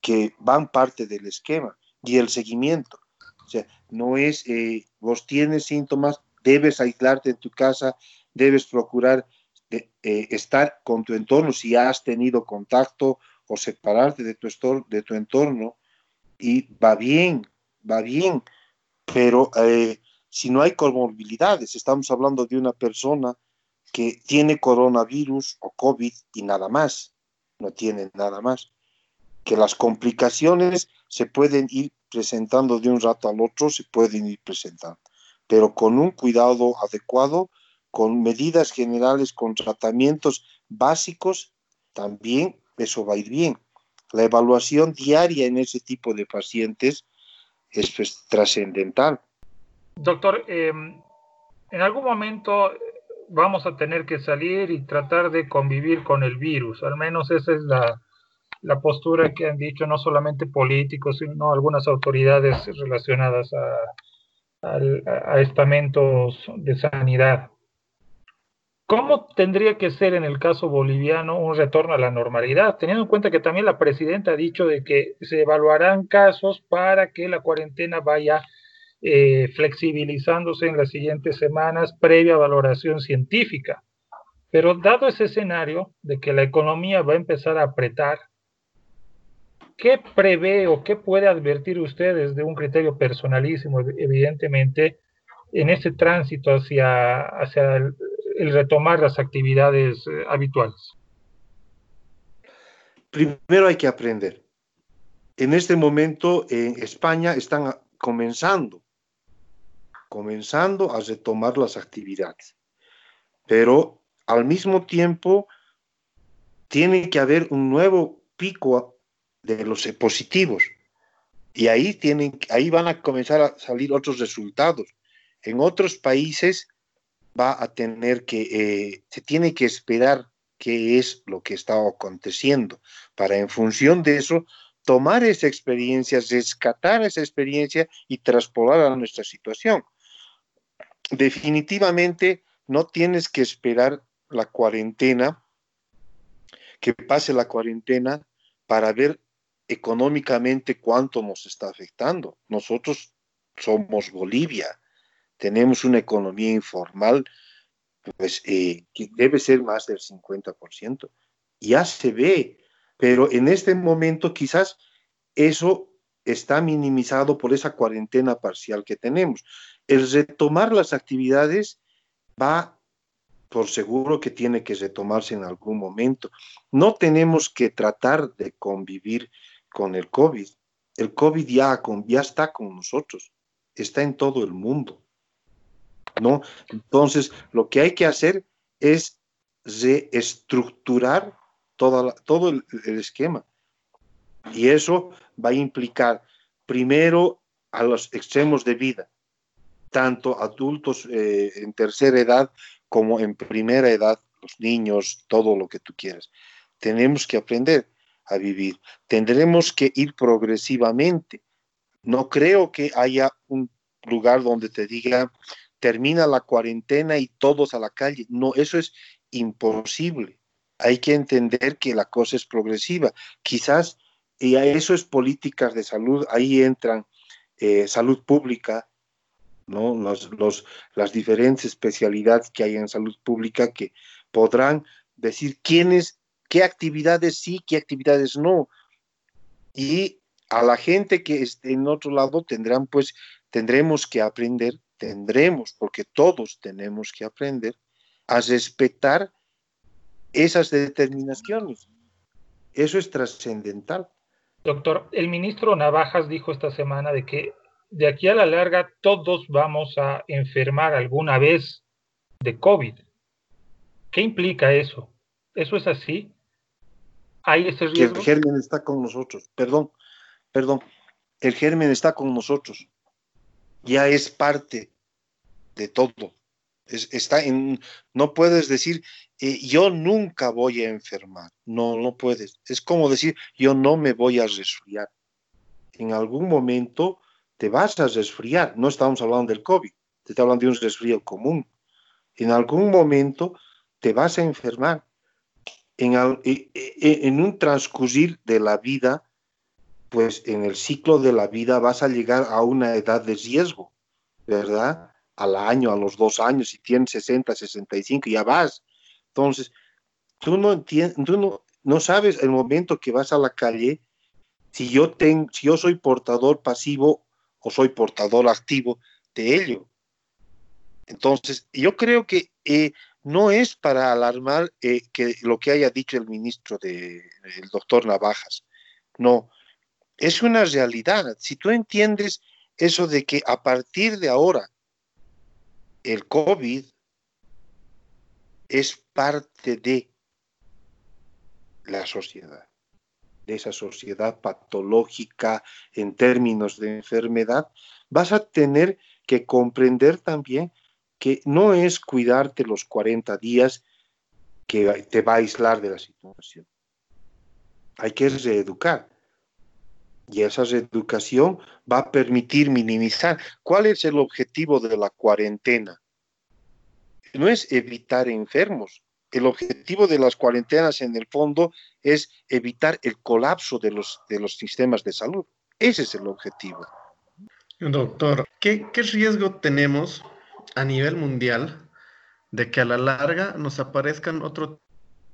que van parte del esquema y el seguimiento. O sea, no es, eh, vos tienes síntomas, debes aislarte en tu casa, debes procurar eh, estar con tu entorno si has tenido contacto o separarte de tu, de tu entorno y va bien, va bien, pero si no hay comorbilidades, estamos hablando de una persona que tiene coronavirus o COVID y nada más, no tiene nada más. Que las complicaciones se pueden ir presentando de un rato al otro, se pueden ir presentando, pero con un cuidado adecuado, con medidas generales, con tratamientos básicos, también eso va a ir bien. La evaluación diaria en ese tipo de pacientes es pues, trascendental. Doctor, em, en algún momento vamos a tener que salir y tratar de convivir con el virus. Al menos esa es la, postura que han dicho no solamente políticos, sino algunas autoridades relacionadas a, estamentos de sanidad. ¿Cómo tendría que ser en el caso boliviano un retorno a la normalidad? Teniendo en cuenta que también la presidenta ha dicho de que se evaluarán casos para que la cuarentena vaya eh, flexibilizándose en las siguientes semanas previa valoración científica. Pero dado ese escenario de que la economía va a empezar a apretar, ¿qué prevé o qué puede advertir ustedes de un criterio personalísimo, evidentemente, en ese tránsito hacia, hacia el, retomar las actividades eh, habituales? Primero hay que aprender. En este momento en España están comenzando comenzando a retomar las actividades. Pero al mismo tiempo tiene que haber un nuevo pico de los positivos. Y ahí, tienen, ahí van a comenzar a salir otros resultados. En otros países va a tener que, eh, se tiene que esperar qué es lo que está aconteciendo, para en función de eso tomar esa experiencia, rescatar esa experiencia y traspolar a nuestra situación definitivamente no tienes que esperar la cuarentena, que pase la cuarentena para ver económicamente cuánto nos está afectando. Nosotros somos Bolivia, tenemos una economía informal, pues eh, que debe ser más del 50%. Ya se ve, pero en este momento quizás eso está minimizado por esa cuarentena parcial que tenemos. El retomar las actividades va por seguro que tiene que retomarse en algún momento. No tenemos que tratar de convivir con el COVID. El COVID ya, ya está con nosotros, está en todo el mundo. ¿No? Entonces, lo que hay que hacer es reestructurar todo el, esquema. Y eso va a implicar primero a los extremos de vida, tanto adultos eh, en tercera edad como en primera edad, los niños, todo lo que tú quieras. Tenemos que aprender a vivir. Tendremos que ir progresivamente. No creo que haya un lugar donde te diga, termina la cuarentena y todos a la calle. No, eso es imposible. Hay que entender que la cosa es progresiva. Quizás, y a eso es políticas de salud, ahí entran eh, salud pública, ¿no? Los, las diferentes especialidades que hay en salud pública que podrán decir quiénes, qué actividades sí, qué actividades no. Y a la gente que esté en otro lado tendrán, pues, tendremos que aprender tendremos, porque todos tenemos que aprender a respetar esas determinaciones. Eso es trascendental. Doctor, el ministro Navajas dijo esta semana de que de aquí a la larga todos vamos a enfermar alguna vez de COVID. ¿Qué implica eso? ¿Eso es así? ¿Hay ese riesgo? Que el germen está con nosotros. Perdón, perdón. El germen está con nosotros ya es parte de todo. está en, no puedes decir, eh, yo nunca voy a enfermar. No, no puedes. Es como decir, yo no me voy a resfriar. En algún momento te vas a resfriar. No estamos hablando del COVID, te estamos hablando de un resfrío común. En algún momento te vas a enfermar. En, en un transcurrir de la vida, pues en el ciclo de la vida vas a llegar a una edad de riesgo, ¿verdad? Al año, a los dos años, si tienes 60, 65, ya vas. Entonces, tú no entiendes, tú no, no sabes el momento que vas a la calle, si yo, tengo, si yo soy portador pasivo o soy portador activo de ello. Entonces, yo creo que eh, no es para alarmar eh, que lo que haya dicho el ministro de, el doctor Navajas. No, es una realidad. Si tú entiendes eso de que a partir de ahora el COVID es parte de la sociedad, de esa sociedad patológica en términos de enfermedad, vas a tener que comprender también que no es cuidarte los 40 días que te va a aislar de la situación. Hay que reeducar. Y esa reeducación va a permitir minimizar. ¿Cuál es el objetivo de la cuarentena? No es evitar enfermos. El objetivo de las cuarentenas en el fondo es evitar el colapso de los, de los sistemas de salud. Ese es el objetivo. Doctor, ¿qué, qué riesgo tenemos a nivel mundial de que a la larga nos aparezcan otro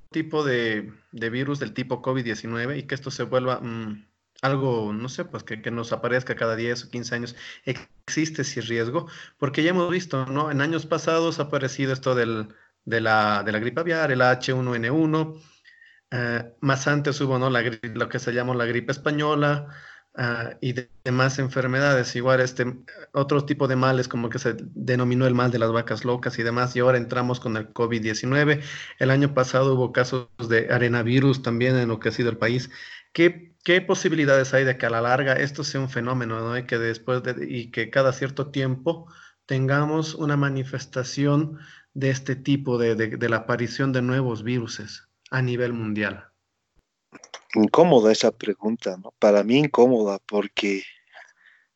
tipo de, de virus del tipo COVID-19 y que esto se vuelva mm, algo, no sé, pues que, nos aparezca cada 10 o 15 años, existe ese riesgo, porque ya hemos visto, ¿no? En años pasados ha aparecido esto del, de, la, de la gripe aviar, el H1N1, eh, más antes hubo, ¿no? La, lo que se llama la gripe española, ah, y demás enfermedades, igual este otro tipo de males como que se denominó el mal de las vacas locas y demás, y ahora entramos con el COVID-19. El año pasado hubo casos de arenavirus también en lo que ha sido el país. ¿Qué ¿qué posibilidades hay de que a la larga esto sea un fenómeno, ¿no? Y que después de, y que cada cierto tiempo tengamos una manifestación de este tipo, de, de, la aparición de nuevos virus a nivel mundial? Incómoda esa pregunta, ¿no? Para mí incómoda porque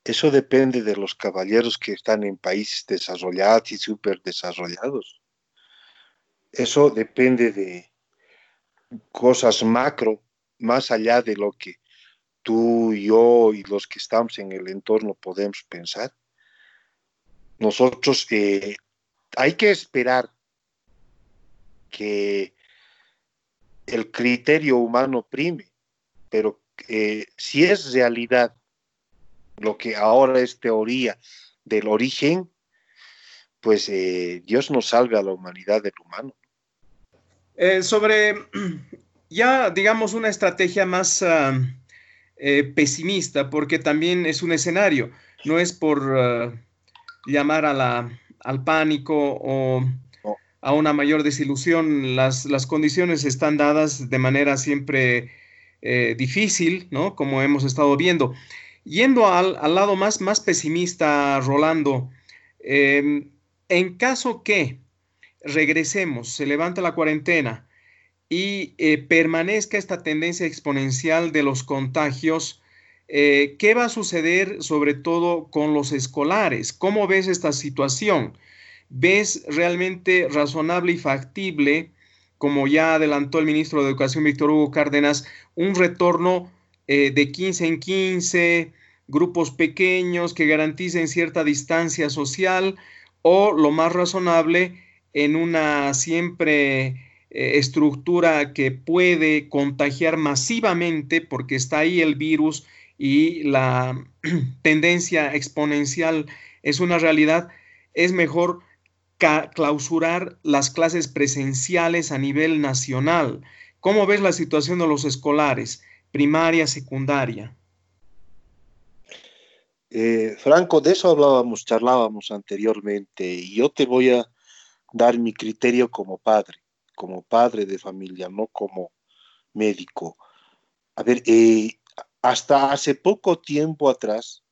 eso depende de los caballeros que están en países desarrollados y súper desarrollados. Eso depende de cosas macro más allá de lo que tú, yo y los que estamos en el entorno podemos pensar. nosotros eh, hay que esperar que el criterio humano prime, pero eh, si es realidad lo que ahora es teoría del origen, pues eh, Dios nos salve a la humanidad del humano. sobre ya, digamos, una estrategia más ah, pesimista, porque también es un escenario, no es por ah, llamar a la, al pánico o a una mayor desilusión. Las, condiciones están dadas de manera siempre eh, difícil, ¿no? Como hemos estado viendo. Yendo al, lado más, más pesimista, Rolando, em, en caso que regresemos, se levanta la cuarentena y eh, permanezca esta tendencia exponencial de los contagios, eh, ¿Qué va a suceder sobre todo con los escolares? ¿Cómo ves esta situación? ¿Ves realmente razonable y factible, como ya adelantó el ministro de Educación Víctor Hugo Cárdenas, un retorno eh, de 15 en 15, grupos pequeños que garanticen cierta distancia social o lo más razonable en una siempre estructura que puede contagiar masivamente porque está ahí el virus y la tendencia exponencial es una realidad, es mejor clausurar las clases presenciales a nivel nacional. ¿Cómo ves la situación de los escolares, primaria, secundaria? Eh, Franco, de eso hablábamos, charlábamos anteriormente, y yo te voy a dar mi criterio como padre, como padre de familia, no como médico. A ver, eh, hasta hace poco tiempo atrás,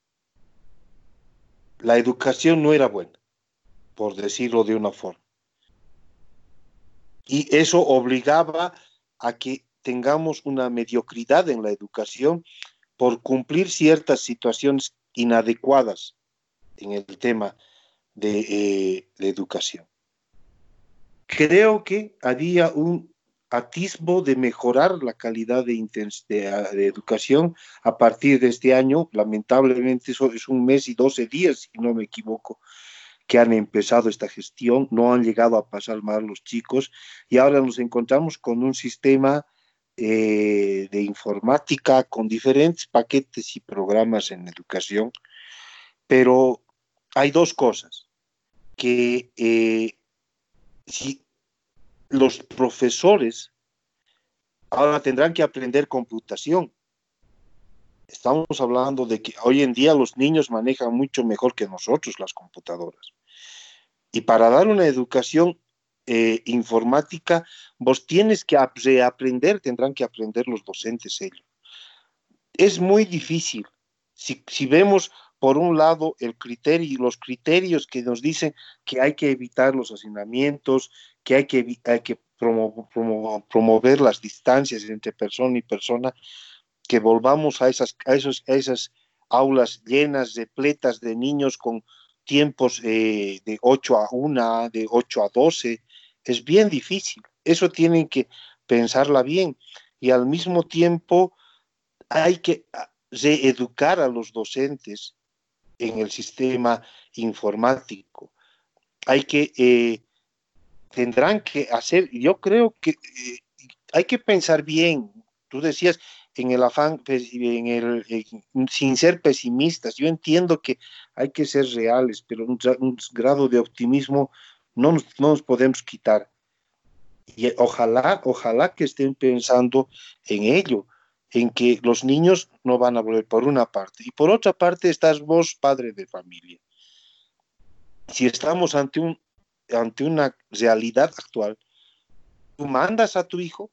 la educación no era buena, por decirlo de una forma. Y eso obligaba a que tengamos una mediocridad en la educación por cumplir ciertas situaciones inadecuadas en el tema de, eh, de educación. Creo que había un atisbo de mejorar la calidad de, de, educación a partir de este año. Lamentablemente es un mes y 12 días, si no me equivoco, que han empezado esta gestión, no han llegado a pasar mal los chicos. Y ahora nos encontramos con un sistema eh, de informática con diferentes paquetes y programas en educación, pero hay dos cosas, que eh, si los profesores ahora tendrán que aprender computación. Estamos hablando de que hoy en día los niños manejan mucho mejor que nosotros las computadoras. Y para dar una educación eh, informática, vos tienes que reaprender, tendrán que aprender los docentes ellos. Es muy difícil. Si, si vemos por un lado el criterio los criterios que nos dicen que hay que evitar los hacinamientos, que hay que, hay que promover las distancias entre persona y persona, que volvamos a esas, a esos, esas aulas llenas, de pletas de niños con tiempos eh, de 8 a 1, de 8 a 12, es bien difícil. Eso tienen que pensarla bien. Y al mismo tiempo hay que reeducar a los docentes en el sistema informático. Hay que, eh, tendrán que hacer, yo creo que eh, hay que pensar bien. Tú decías en el afán, pues, en el, sin ser pesimistas. Yo entiendo que hay que ser reales, pero un, grado de optimismo no nos, no nos podemos quitar. Y ojalá, ojalá que estén pensando en ello, en que los niños no van a volver por una parte. Y por otra parte estás vos, padre de familia. Si estamos ante, un, ante una realidad actual, tú mandas a tu hijo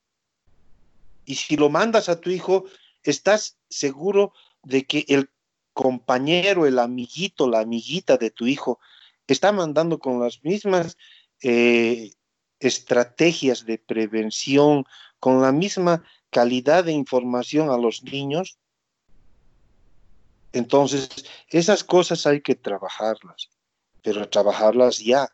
y si lo mandas a tu hijo, estás seguro de que el compañero, el amiguito, la amiguita de tu hijo está mandando con las mismas eh, estrategias de prevención, con la misma calidad de información a los niños, entonces esas cosas hay que trabajarlas, pero trabajarlas ya.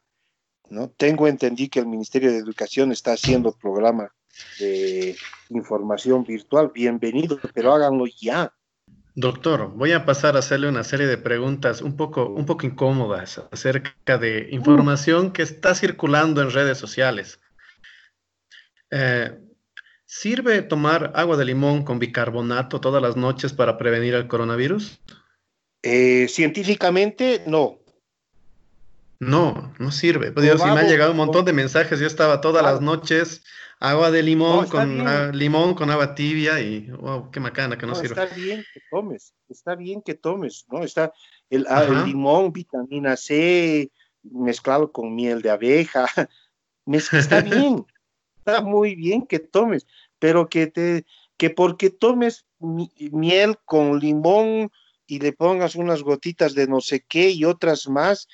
¿no? Tengo entendido que el Ministerio de Educación está haciendo programa de información virtual, bienvenido, pero háganlo ya. Doctor, voy a pasar a hacerle una serie de preguntas un poco, un poco incómodas acerca de información que está circulando en redes sociales. Eh, ¿Sirve tomar agua de limón con bicarbonato todas las noches para prevenir el coronavirus? Eh, científicamente, no. No, no sirve. Pues, Dios, si me han llegado un montón de mensajes, yo estaba todas las noches agua de limón con limón con agua tibia y wow, qué macana que no, sirve. Está bien que tomes, está bien que tomes, ¿no? Está el, ah, el limón, vitamina C mezclado con miel de abeja, está bien, está muy bien que tomes, pero que te que porque tomes miel con limón y le pongas unas gotitas de no sé qué y otras más,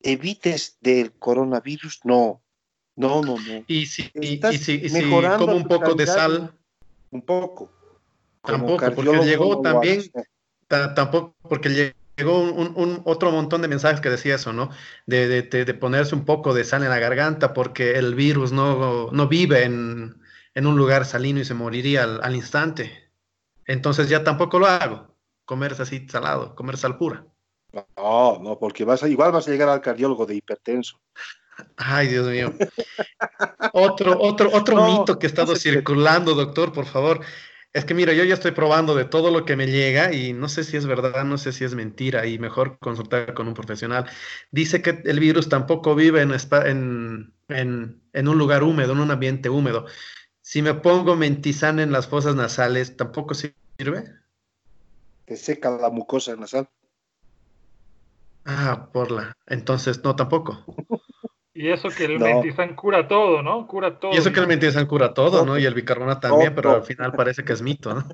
evites del coronavirus, no, no, no, no. Y si, y, como un poco de sal. Un poco. Tampoco, porque llegó también, tampoco, porque llegó un, otro montón de mensajes que decía eso, ¿no? De, de, ponerse un poco de sal en la garganta porque el virus no, no vive en, en, un lugar salino y se moriría al, al, instante. Entonces ya tampoco lo hago, comerse así salado, comer sal pura. No, no, porque vas a, igual vas a llegar al cardiólogo de hipertenso. Ay, Dios mío. Otro, otro, otro mito que ha estado circulando, doctor, por favor. Es que mira, yo ya estoy probando de todo lo que me llega y no sé si es verdad, no sé si es mentira y mejor consultar con un profesional. Dice que el virus tampoco vive en, en, en un lugar húmedo, en un ambiente húmedo. Si me pongo mentizán en las fosas nasales, ¿tampoco sirve? Te seca la mucosa nasal. Ah, por la. Entonces, no, tampoco. Y eso que el mentizán cura todo, ¿no? Cura todo. Y eso que el mentizán cura todo, ¿no? Y el bicarbonato también, pero al final parece que es mito, ¿no?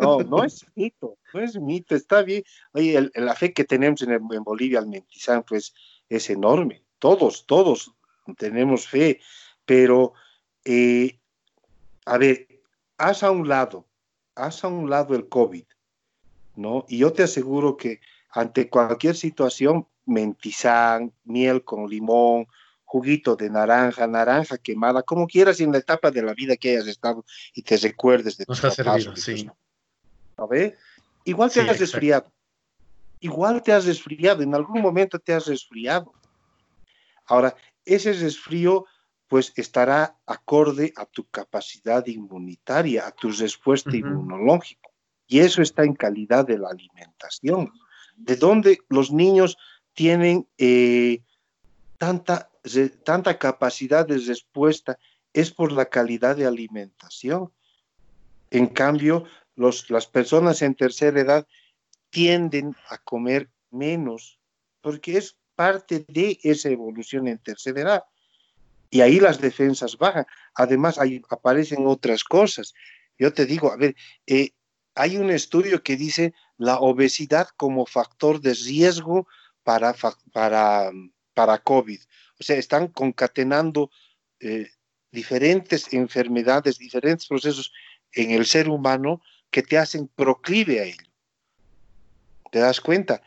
No, no es mito, no es mito, está bien. Oye, la fe que tenemos en, Bolivia al mentizán, pues, es enorme. Todos, todos tenemos fe, pero, eh, a ver, haz a un lado, haz a un lado el COVID, ¿no? Y yo te aseguro que ante cualquier situación mentizán, miel con limón, juguito de naranja, naranja quemada, como quieras en la etapa de la vida que hayas estado y te recuerdes de tu servido, sí. ¿A ver? Igual te has resfriado. Igual te has resfriado, en algún momento te has resfriado. Ahora, ese resfrío pues estará acorde a tu capacidad inmunitaria, a tu respuesta inmunológica. Y eso está en calidad de la alimentación. De dónde los niños tienen eh, tanta, tanta capacidad de respuesta es por la calidad de alimentación. En cambio, los, las personas en tercera edad tienden a comer menos porque es parte de esa evolución en tercera edad. Y ahí las defensas bajan. Además, aparecen otras cosas. Yo te digo, a ver, eh, hay un estudio que dice la obesidad como factor de riesgo para, para, para COVID. O sea, están concatenando eh, diferentes enfermedades, diferentes procesos en el ser humano que te hacen proclive a ello. ¿Te das cuenta?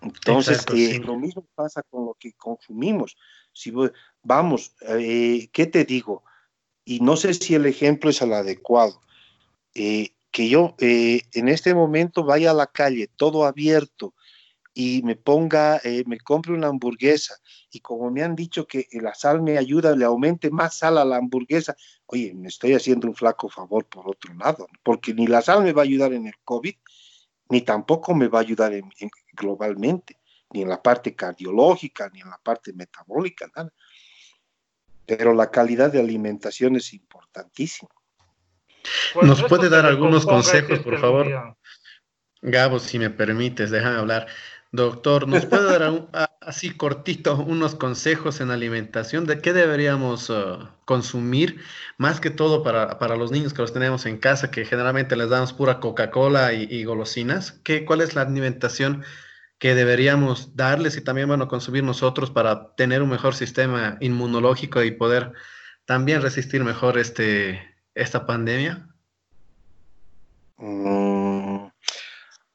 Entonces, eh, lo mismo pasa con lo que consumimos. Si vamos, eh, ¿qué te digo? Y no sé si el ejemplo es el adecuado. que yo en este momento vaya a la calle todo abierto y me ponga, eh, me compre una hamburguesa y como me han dicho que la sal me ayuda, le aumente más sal a la hamburguesa, oye, me estoy haciendo un flaco favor por otro lado, porque ni la sal me va a ayudar en el COVID, ni tampoco me va a ayudar globalmente, ni en la parte cardiológica, ni en la parte metabólica, nada. Pero la calidad de alimentación es importantísima. Pues ¿Nos puede dar algunos consejos, por favor? Gabo, si me permites, déjame hablar. Doctor, ¿nos puede dar así cortito unos consejos en alimentación de qué deberíamos uh, consumir, más que todo para, los niños que los tenemos en casa, que generalmente les damos pura Coca-Cola y, golosinas? ¿Qué, ¿Cuál es la alimentación que deberíamos darles y también bueno, consumir nosotros para tener un mejor sistema inmunológico y poder también resistir mejor este, esta pandemia? Mm,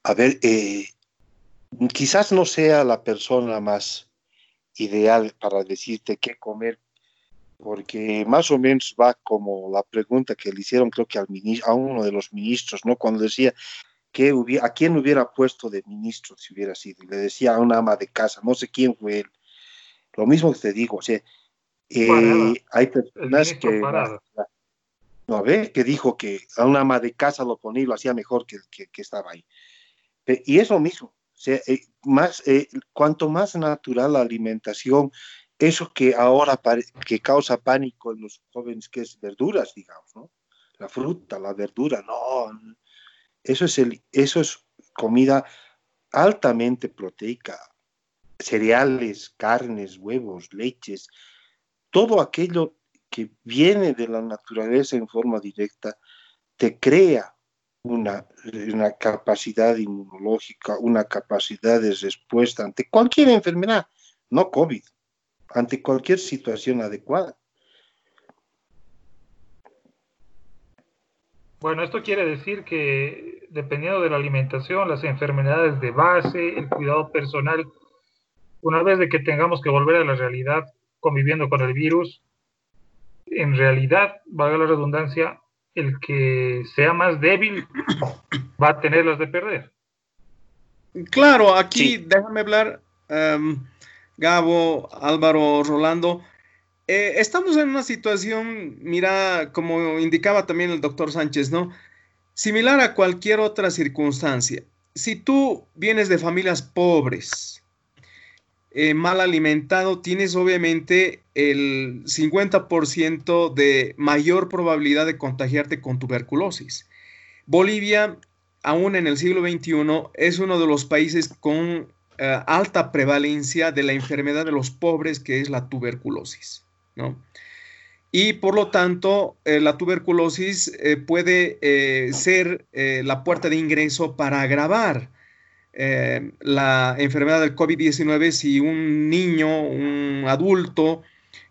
a ver, eh, quizás no sea la persona más ideal para decirte qué comer, porque más o menos va como la pregunta que le hicieron, creo que al a uno de los ministros, ¿no? Cuando decía, que hubiera, a quién hubiera puesto de ministro si hubiera sido. Le decía a una ama de casa, no sé quién fue él. Lo mismo que te digo, o sea, eh, hay personas que... No, ve que dijo que a una ama de casa lo ponía y lo hacía mejor que, que, que estaba ahí. Y es lo mismo. Sea, eh, más, eh, cuanto más natural la alimentación, eso que ahora que causa pánico en los jóvenes, que es verduras, digamos, ¿no? La fruta, la verdura, no. Eso es, el, eso es comida altamente proteica. Cereales, carnes, huevos, leches, todo aquello que viene de la naturaleza en forma directa, te crea una, una, capacidad inmunológica, una capacidad de respuesta ante cualquier enfermedad, no COVID, ante cualquier situación adecuada. Bueno, esto quiere decir que dependiendo de la alimentación, las enfermedades de base, el cuidado personal, una vez de que tengamos que volver a la realidad conviviendo con el virus, en realidad, valga la redundancia, el que sea más débil va a tener las de perder. Claro, aquí déjame hablar, em, Gabo, Álvaro, Rolando. Eh, estamos en una situación, mira, como indicaba también el doctor Sánchez, ¿no? Similar a cualquier otra circunstancia. Si tú vienes de familias pobres, eh, mal alimentado, tienes obviamente el 50% de mayor probabilidad de contagiarte con tuberculosis. Bolivia, aún en el siglo XXI, es uno de los países con eh, alta prevalencia de la enfermedad de los pobres, que es la tuberculosis. Y por lo tanto, eh, la tuberculosis puede ser la puerta de ingreso para agravar eh, la enfermedad del COVID-19 si un niño, un adulto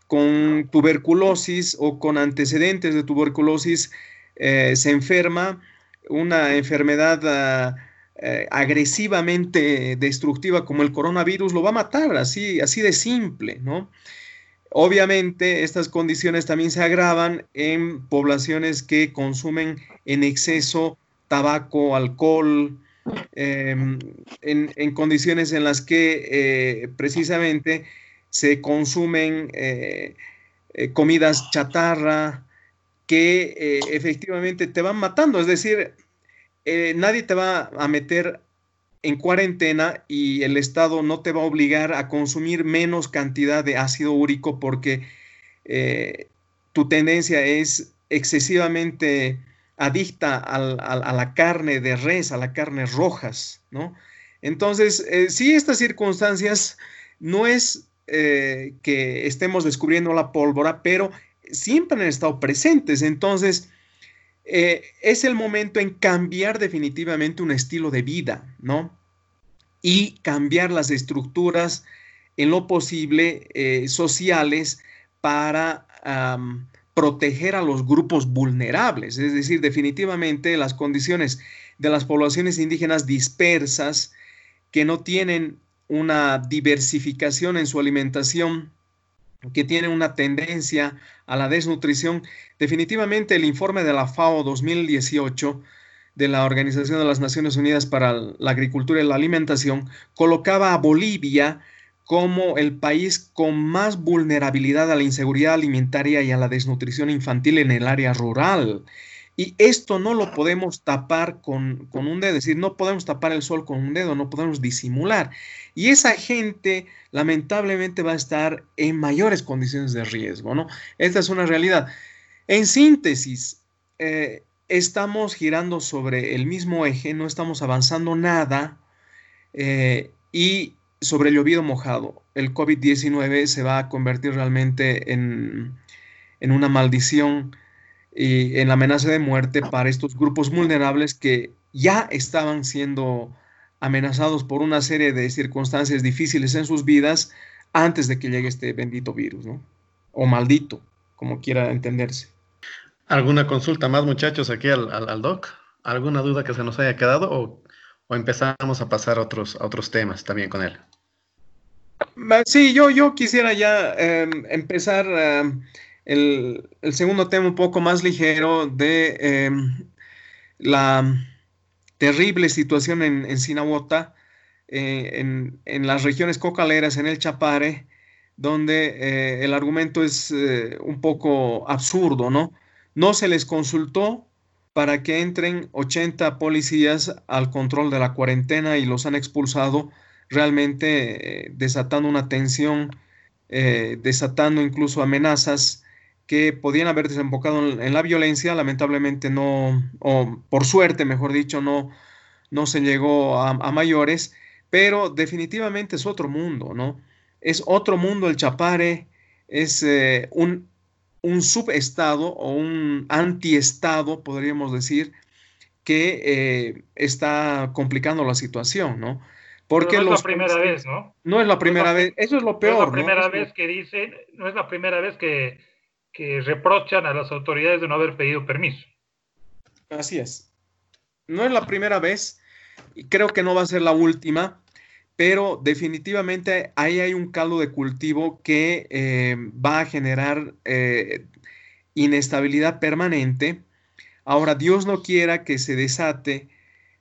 con tuberculosis o con antecedentes de tuberculosis eh, se enferma, una enfermedad ah, eh, agresivamente destructiva como el coronavirus lo va a matar, así, así de simple, ¿no? Obviamente estas condiciones también se agravan en poblaciones que consumen en exceso tabaco, alcohol, Em, en, condiciones en las que eh, precisamente se consumen eh, eh, comidas chatarra que efectivamente te van matando. Es decir, nadie te va a meter en cuarentena y el Estado no te va a obligar a consumir menos cantidad de ácido úrico porque tu tendencia es excesivamente adicta a la carne de res, a las carnes rojas, ¿no? Entonces, eh, sí, estas circunstancias no es eh, que estemos descubriendo la pólvora, pero siempre han estado presentes. Entonces, eh, es el momento en cambiar definitivamente un estilo de vida, ¿no? Y cambiar las estructuras en lo posible sociales para proteger a los grupos vulnerables, es decir, definitivamente las condiciones de las poblaciones indígenas dispersas que no tienen una diversificación en su alimentación, que tienen una tendencia a la desnutrición. Definitivamente el informe de la FAO 2018 de la Organización de las Naciones Unidas para la Agricultura y la Alimentación colocaba a Bolivia como el país con más vulnerabilidad a la inseguridad alimentaria y a la desnutrición infantil en el área rural. Y esto no lo podemos tapar con, un dedo, es decir, no podemos tapar el sol con un dedo, no podemos disimular. Y esa gente lamentablemente va a estar en mayores condiciones de riesgo, ¿no? Esta es una realidad. En síntesis, eh, estamos girando sobre el mismo eje, no estamos avanzando nada eh, y sobre llovido mojado. El COVID-19 se va a convertir realmente en, una maldición y en la amenaza de muerte para estos grupos vulnerables que ya estaban siendo amenazados por una serie de circunstancias difíciles en sus vidas antes de que llegue este bendito virus, ¿no? O maldito, como quiera entenderse. ¿Alguna consulta más, muchachos, aquí al, doc? ¿Alguna duda que se nos haya quedado o, empezamos a pasar otros, a otros temas también con él? Sí, yo, yo quisiera ya em, empezar em, el, segundo tema un poco más ligero de em, la terrible situación en, en eh, en, las regiones cocaleras, en el Chapare, donde eh, el argumento es eh, un poco absurdo, ¿no? No se les consultó para que entren 80 policías al control de la cuarentena y los han expulsado, realmente desatando una tensión, desatando incluso amenazas que podían haber desembocado en, la violencia, lamentablemente no, o por suerte, mejor dicho, no, no se llegó a, mayores, pero definitivamente es otro mundo, ¿no? Es otro mundo el Chapare, es eh, un, un subestado o un antiestado, podríamos decir, que eh, está complicando la situación, ¿no? Porque no es la primera vez, ¿no? No es la primera vez, eso es lo peor. No es la primera vez que dicen, no es la primera vez que que reprochan a las autoridades de no haber pedido permiso. Así es. No es la primera vez y creo que no va a ser la última, pero definitivamente ahí hay un caldo de cultivo que eh, va a generar eh, inestabilidad permanente. Ahora, Dios no quiera que se desate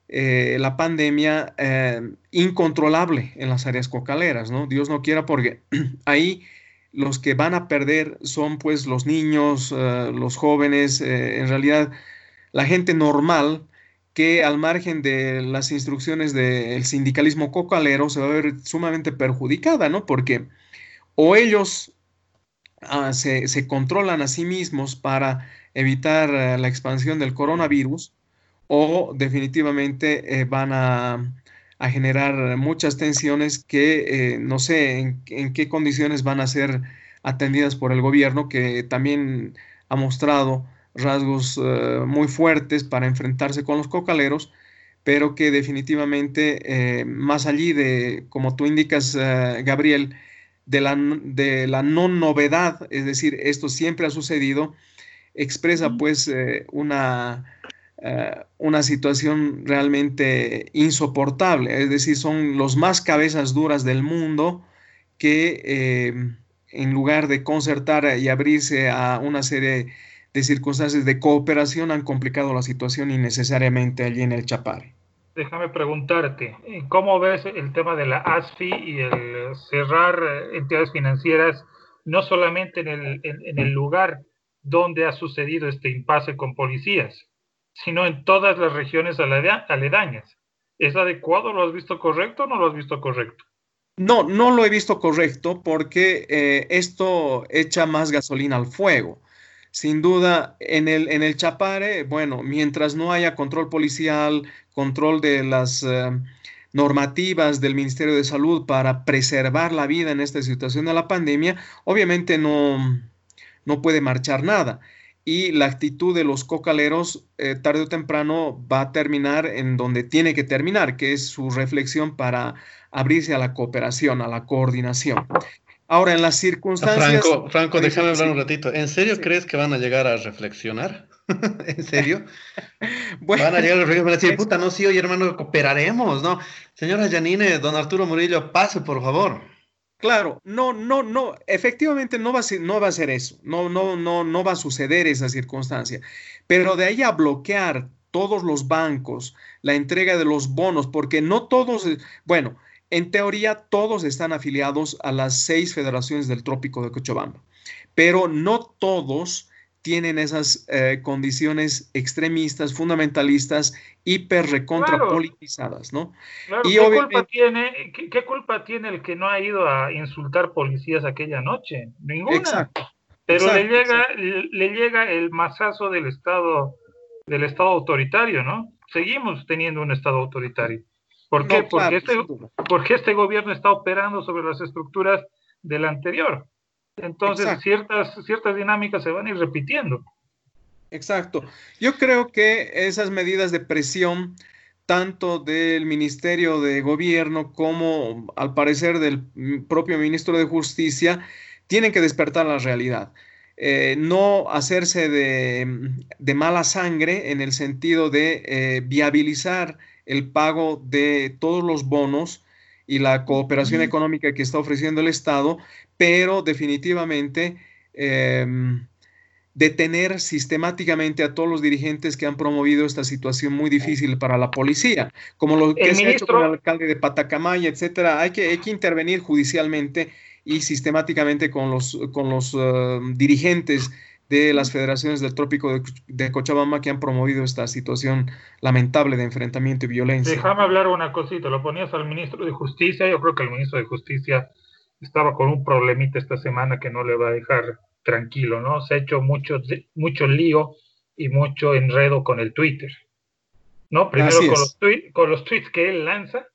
eh, la pandemia incontrolable en las áreas cocaleras, ¿no? Dios no quiera porque ahí los que van a perder son pues los niños, eh, los jóvenes, eh, en realidad la gente normal que al margen de las instrucciones del sindicalismo cocalero se va a ver sumamente perjudicada, ¿no? Porque o ellos ah, se, controlan a sí mismos para evitar eh, la expansión del coronavirus o definitivamente van a a generar muchas tensiones que eh, no sé en, qué condiciones van a ser atendidas por el gobierno, que también ha mostrado rasgos eh, muy fuertes para enfrentarse con los cocaleros, pero que definitivamente, eh, más allí de, como tú indicas, Gabriel, de la, de la no novedad, es decir, esto siempre ha sucedido, expresa pues una eh, una situación realmente insoportable. Es decir, son los más cabezas duras del mundo que eh, en lugar de concertar y abrirse a una serie de circunstancias de cooperación han complicado la situación innecesariamente allí en el Chapare. Déjame preguntarte, ¿cómo ves el tema de la ASFI y el cerrar eh, entidades financieras, no solamente en el, en el lugar donde ha sucedido este impasse con policías, sino en todas las regiones aledañas. ¿Es adecuado? ¿Lo has visto correcto o no lo has visto correcto? No, no lo he visto correcto porque eh, esto echa más gasolina al fuego. Sin duda, en el, en el Chapare, bueno, mientras no haya control policial, control de las eh, normativas del Ministerio de Salud para preservar la vida en esta situación de la pandemia, obviamente no, no puede marchar nada y la actitud de los cocaleros eh, tarde o temprano va a terminar en donde tiene que terminar, que es su reflexión para abrirse a la cooperación, a la coordinación. Ahora, en las circunstancias... Franco, Franco déjame hablar un ratito. ¿En serio crees que van a llegar a reflexionar? ¿En serio? van a llegar a reflexionar, van a decir, puta, no, sí, oye, hermano, cooperaremos, ¿no? Señora Janine, don Arturo Murillo, pase, por favor. Claro, no, no, no, efectivamente no va a ser, no va a ser eso, no, no, no, no va a suceder esa circunstancia, pero de ahí a bloquear todos los bancos, la entrega de los bonos, porque no todos, bueno, en teoría todos están afiliados a las seis federaciones del trópico de Cochabamba, pero no todos tienen esas eh, condiciones extremistas, fundamentalistas, hiper recontrapolitizadas, ¿no? y ¿qué, culpa tiene, qué, culpa tiene el que no ha ido a insultar policías aquella noche? Ninguna. Exacto. Pero le llega, le, llega el masazo del Estado, del Estado autoritario, ¿no? Seguimos teniendo un Estado autoritario. ¿Por qué? porque, este, porque este gobierno está operando sobre las estructuras del anterior. Entonces, ciertas, ciertas dinámicas se van a ir repitiendo. Exacto. Yo creo que esas medidas de presión, tanto del Ministerio de Gobierno como, al parecer, del propio Ministro de Justicia, tienen que despertar la realidad. Eh, no hacerse de, mala sangre en el sentido de eh, viabilizar el pago de todos los bonos y la cooperación económica que está ofreciendo el Estado, pero definitivamente em, detener sistemáticamente a todos los dirigentes que han promovido esta situación muy difícil para la policía, como lo que se ha hecho con el alcalde de Patacamaya, etcétera. Hay que, hay que intervenir judicialmente y sistemáticamente con los, con los uh, dirigentes de las federaciones del trópico de, de, Cochabamba que han promovido esta situación lamentable de enfrentamiento y violencia. Déjame hablar una cosita, lo ponías al ministro de Justicia, yo creo que el ministro de Justicia estaba con un problemita esta semana que no le va a dejar tranquilo, ¿no? Se ha hecho mucho, mucho lío y mucho enredo con el Twitter, ¿no? Primero con los, con los, tweets que él lanza,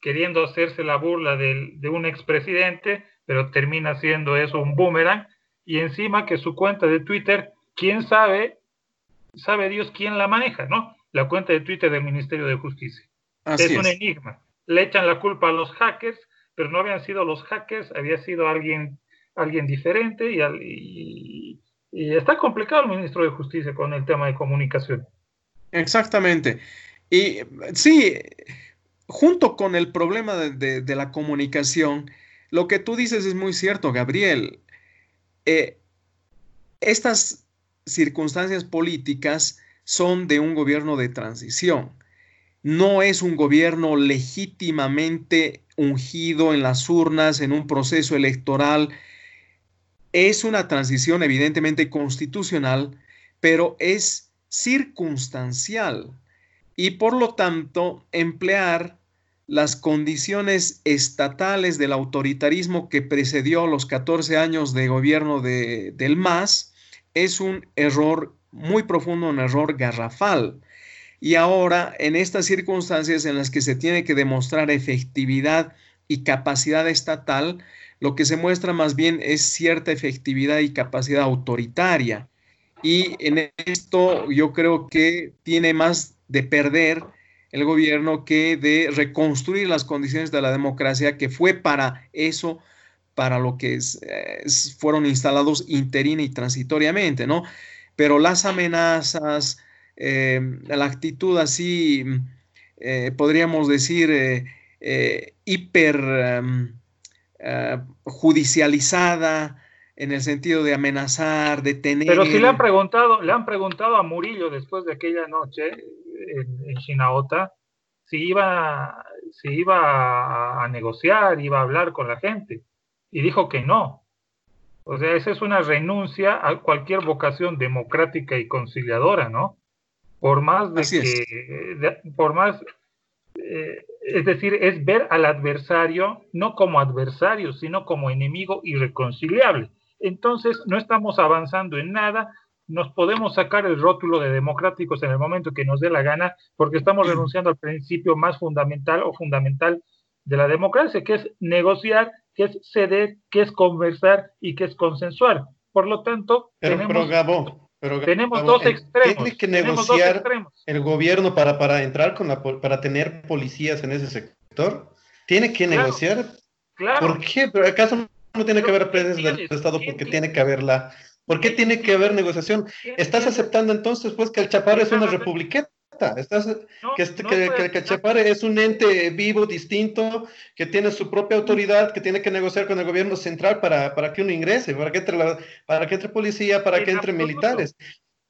queriendo hacerse la burla del, de un expresidente, pero termina siendo eso un boomerang, y encima que su cuenta de Twitter, quién sabe, sabe Dios quién la maneja, ¿no? La cuenta de Twitter del Ministerio de Justicia. es un enigma. Le echan la culpa a los hackers, pero no habían sido los hackers, había sido alguien alguien diferente y, está complicado el ministro de Justicia con el tema de comunicación. Exactamente. Y sí, junto con el problema de, la comunicación, lo que tú dices es muy cierto, Gabriel. Eh, estas circunstancias políticas son de un gobierno de transición. No es un gobierno legítimamente ungido en las urnas, en un proceso electoral es una transición evidentemente constitucional, pero es circunstancial y por lo tanto emplear las condiciones estatales del autoritarismo que precedió los 14 años de gobierno de, del MAS es un error muy profundo, un error garrafal. Y ahora, en estas circunstancias en las que se tiene que demostrar efectividad y capacidad estatal, lo que se muestra más bien es cierta efectividad y capacidad autoritaria. Y en esto yo creo que tiene más de perder el gobierno que de reconstruir las condiciones de la democracia, que fue para eso, para lo que fueron instalados interina y transitoriamente, ¿no? Pero las amenazas, eh, la actitud así, eh, podríamos decir, eh, hiper... Em, judicializada en el sentido de amenazar, de tener. Pero si le han preguntado, le han preguntado a Murillo después de aquella noche en, en si iba, si iba a, a, negociar, iba a hablar con la gente, y dijo que no. O sea, esa es una renuncia a cualquier vocación democrática y conciliadora, ¿no? Por más de que, de, por más eh, es decir, es ver al adversario no como adversario, sino como enemigo irreconciliable. Entonces, no estamos avanzando en nada, nos podemos sacar el rótulo de democráticos en el momento que nos dé la gana, porque estamos renunciando al principio más fundamental o fundamental de la democracia, que es negociar, que es ceder, que es conversar y que es consensuar. Por lo tanto, tenemos... Pero tenemos dos extremos. Tiene que negociar el gobierno para, para entrar con la, para tener policías en ese sector. Tiene que negociar. Claro. ¿Por qué? ¿Pero acaso no tiene que haber presencia del Estado porque tiene que haberla? ¿Por qué tiene que haber negociación? ¿Estás aceptando entonces pues que el Chaparro es una republiqueta? Estás, que, este, que, que, Chapare es un ente vivo, distinto, que tiene su propia autoridad, que tiene que negociar con el gobierno central para, para que uno ingrese, para que entre, la, para que entre policía, para que entre militares.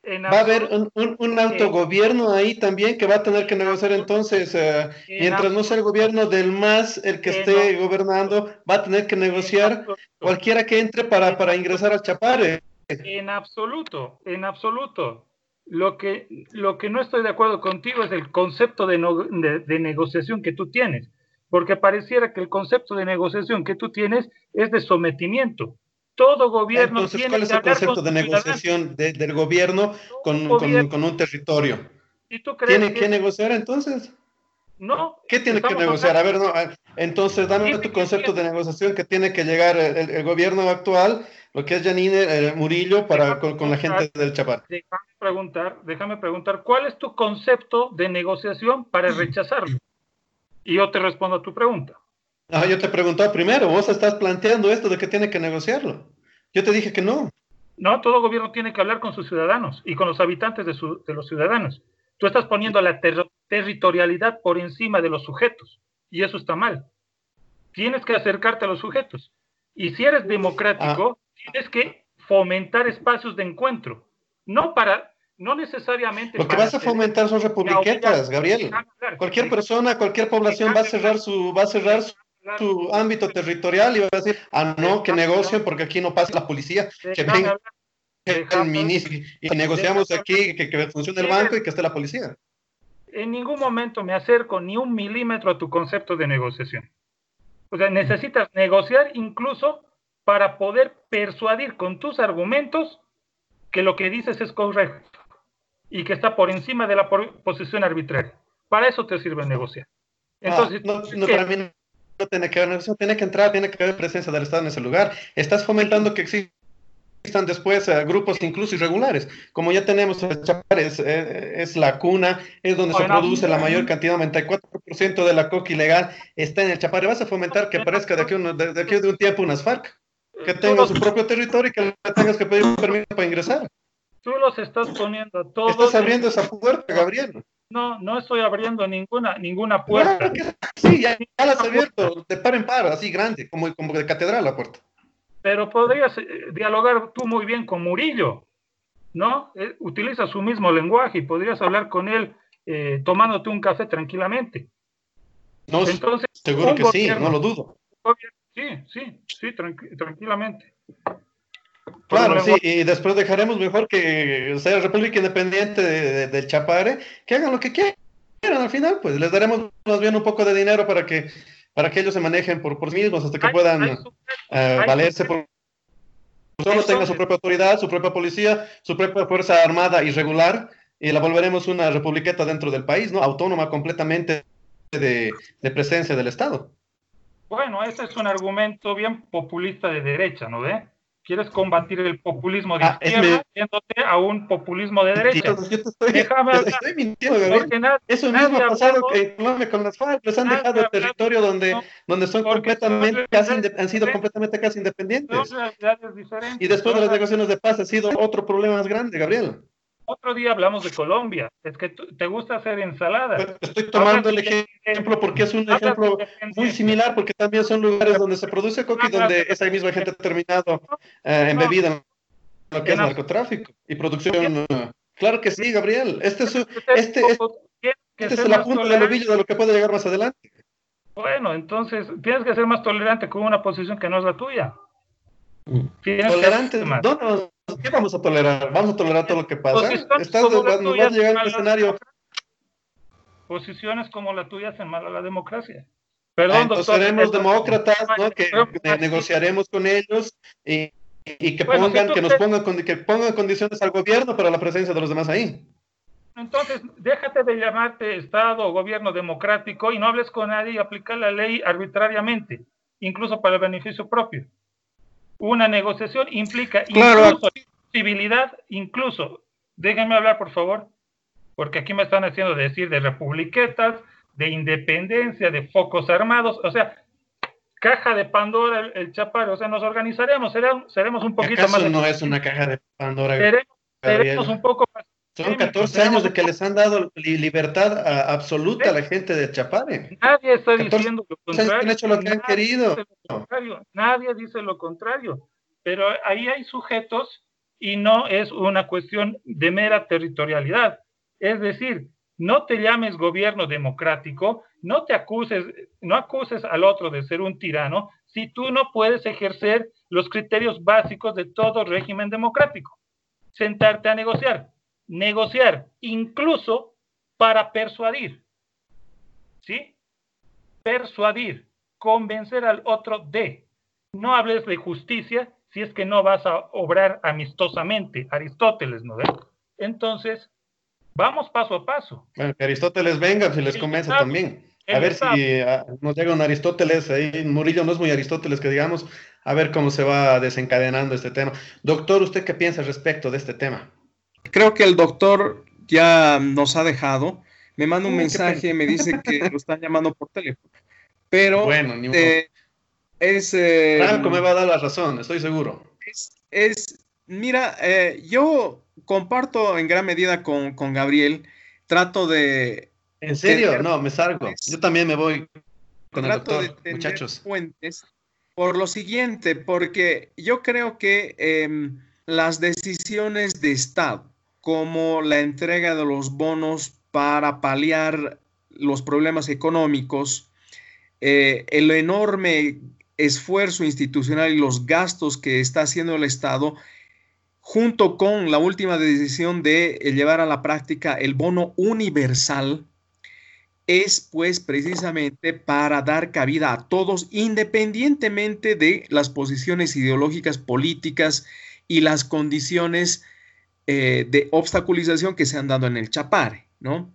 Va a haber un, un, un, autogobierno ahí también que va a tener que negociar entonces, uh, mientras no sea el gobierno del MAS el que esté gobernando, va a tener que negociar cualquiera que entre para, para ingresar al Chapare. En absoluto, en absoluto. Lo que, lo que no estoy de acuerdo contigo es el concepto de, no, de, de, negociación que tú tienes, porque pareciera que el concepto de negociación que tú tienes es de sometimiento. Todo gobierno Entonces, tiene ¿cuál es el concepto de negociación de, del gobierno con, con, con, un territorio? ¿Y tú crees ¿Tiene que, que negociar entonces? No. ¿Qué tiene que negociar? A ver, no, entonces dame tu concepto de negociación que tiene que llegar el, el gobierno actual lo que es Janine eh, Murillo para con, con, la gente del Chapar. Déjame preguntar, déjame preguntar, ¿cuál es tu concepto de negociación para rechazarlo? Y yo te respondo a tu pregunta. Ah, yo te preguntaba primero, vos estás planteando esto de que tiene que negociarlo. Yo te dije que no. No, todo gobierno tiene que hablar con sus ciudadanos y con los habitantes de, su, de los ciudadanos. Tú estás poniendo la ter territorialidad por encima de los sujetos y eso está mal. Tienes que acercarte a los sujetos. Y si eres democrático, ah tienes que fomentar espacios de encuentro, no para, no necesariamente. Lo que vas a fomentar son republiquetas, Gabriel. Cualquier persona, cualquier población va a cerrar su, va a cerrar su, ámbito territorial y va a decir, ah, no, que negocien porque aquí no pasa la policía, que venga el ministro y negociamos aquí que, que funcione el banco y que esté la policía. En ningún momento me acerco ni un milímetro a tu concepto de negociación. O sea, necesitas negociar incluso para poder persuadir con tus argumentos que lo que dices es correcto y que está por encima de la posición arbitraria. Para eso te sirve negociar. Ah, Entonces, no, no, para mí no tiene que ver, tiene que entrar, tiene que haber presencia del Estado en ese lugar. Estás fomentando que existan después eh, grupos incluso irregulares. Como ya tenemos el Chapar, es, eh, la cuna, es donde se produce la mayor cantidad, 94% de la coca ilegal está en el Chapare. Vas a fomentar que aparezca de aquí, de, de aquí de un tiempo unas FARC que tenga su propio territorio y que le tengas que pedir un permiso para ingresar. Tú los estás poniendo a todos. Estás abriendo esa puerta, Gabriel. No, no estoy abriendo ninguna, ninguna puerta. sí, ya, la has abierto, de par en par, así grande, como, como de catedral la puerta. Pero podrías eh, dialogar tú muy bien con Murillo, ¿no? utiliza su mismo lenguaje y podrías hablar con él eh, tomándote un café tranquilamente. No, Entonces, seguro que sí, no lo dudo. Sí, sí, sí, tranquilamente. Claro, sí, y después dejaremos mejor que sea República Independiente del Chapare, que hagan lo que quieran al final, pues les daremos más bien un poco de dinero para que para que ellos se manejen por, por sí mismos hasta que puedan eh, valerse por solo tenga su propia autoridad, su propia policía, su propia fuerza armada irregular y la volveremos una republiqueta dentro del país, ¿no? Autónoma completamente de, de presencia del Estado. Bueno, ese es un argumento bien populista de derecha, ¿no ve? Quieres combatir el populismo de ah, izquierda yéndote a un populismo de derecha. yo te estoy, Déjame estoy mintiendo, Eso mismo ha pasado Colombia con las FARC, les han dejado el territorio donde, donde son completamente, casi, han sido completamente casi independientes. Y después de las negociaciones de paz ha sido otro problema más grande, Gabriel. Otro día hablamos de Colombia. Es que te gusta hacer ensaladas. estoy tomando el ejemplo porque es un ejemplo muy similar, porque también son lugares donde se produce coca y donde esa misma gente ha terminado eh, embebida en lo que es narcotráfico y producción. Claro que sí, Gabriel. Este es, este, este es la punta del ovillo de lo que puede llegar más adelante. Bueno, entonces tienes que ser más tolerante con una posición que no es la tuya. Tolerante, no, ¿qué vamos a tolerar? ¿Vamos a tolerar todo lo que pasa? Estás, nos va a llegar un escenario. Posiciones como la tuya hacen mal a la democracia. Perdón, ah, entonces seremos demócratas, ¿no? Que, negociaremos con ellos y, y que pongan, que nos pongan, que pongan condiciones al gobierno para la presencia de los demás ahí. Entonces, déjate de llamarte Estado o gobierno democrático y no hables con nadie y aplicar la ley arbitrariamente, incluso para el beneficio propio una negociación implica incluso civilidad, incluso, déjenme hablar por favor, porque aquí me están haciendo decir de republiquetas, de independencia, de focos armados, o sea, caja de Pandora el, el chaparro, o sea, nos organizaremos, seremos, seremos un poquito más... no es una caja de Pandora. seremos un poco más son 14 años de que les han dado libertad absoluta a la gente de Chapare. Nadie está diciendo lo contrario. Han hecho lo que han querido. Nadie dice lo contrario. Pero ahí hay sujetos y no es una cuestión de mera territorialidad. Es decir, no te llames gobierno democrático, no te acuses, no acuses al otro de ser un tirano si tú no puedes ejercer los criterios básicos de todo régimen democrático. Sentarte a negociar negociar, incluso para persuadir. ¿Sí? Persuadir, convencer al otro de. No hables de justicia si es que no vas a obrar amistosamente. Aristóteles, ¿no? Entonces, vamos paso a paso. Bueno, que Aristóteles venga si les convence también. A ver si ah, nos llega un Aristóteles ahí. Murillo no es muy Aristóteles, que digamos, a ver cómo se va desencadenando este tema. Doctor, ¿usted qué piensa respecto de este tema? Creo que el doctor ya nos ha dejado. Me manda un mensaje, me dice que lo están llamando por teléfono. Pero bueno, ni eh, es... Eh, Franco me va a dar la razón, estoy seguro. Es, mira, eh, yo comparto en gran medida con, Gabriel, trato de... ¿En serio? no, me salgo. Yo también me voy con el doctor, muchachos. Fuentes por lo siguiente, porque yo creo que em, las decisiones de Estado, como la entrega de los bonos para paliar los problemas económicos, eh, el enorme esfuerzo institucional y los gastos que está haciendo el Estado, junto con la última decisión de llevar a la práctica el bono universal, es pues precisamente para dar cabida a todos, independientemente de las posiciones ideológicas, políticas y las condiciones eh, de obstaculización que se han dado en el Chapare, ¿no?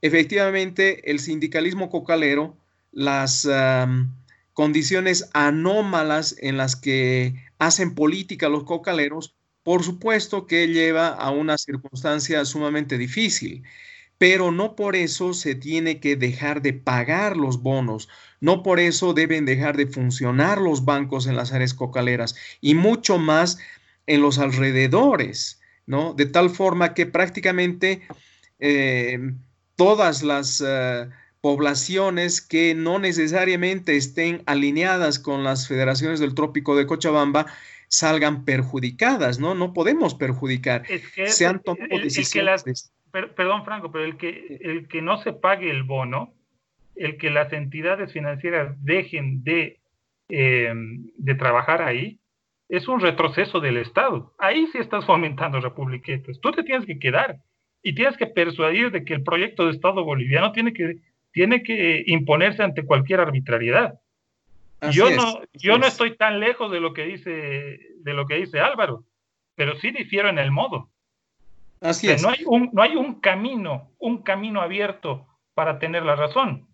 Efectivamente, el sindicalismo cocalero, las condiciones anómalas en las que hacen política los cocaleros, por supuesto que lleva a una circunstancia sumamente difícil pero no por eso se tiene que dejar de pagar los bonos, no por eso deben dejar de funcionar los bancos en las áreas cocaleras y mucho más en los alrededores, ¿no? De tal forma que prácticamente eh, todas las eh, poblaciones que no necesariamente estén alineadas con las federaciones del trópico de Cochabamba salgan perjudicadas, ¿no? No podemos perjudicar. Es que, Se han tomado decisiones perdón Franco, pero el que, el que no se pague el bono, el que las entidades financieras dejen de, eh, de trabajar ahí, es un retroceso del Estado. Ahí sí estás fomentando republiquetas. Tú te tienes que quedar y tienes que persuadir de que el proyecto de Estado boliviano tiene que, tiene que imponerse ante cualquier arbitrariedad. yo no, yo no estoy tan lejos de lo que dice, de lo que dice Álvaro, pero sí difiero en el modo. Así es. No hay, un, no hay un camino, un camino abierto para tener la razón.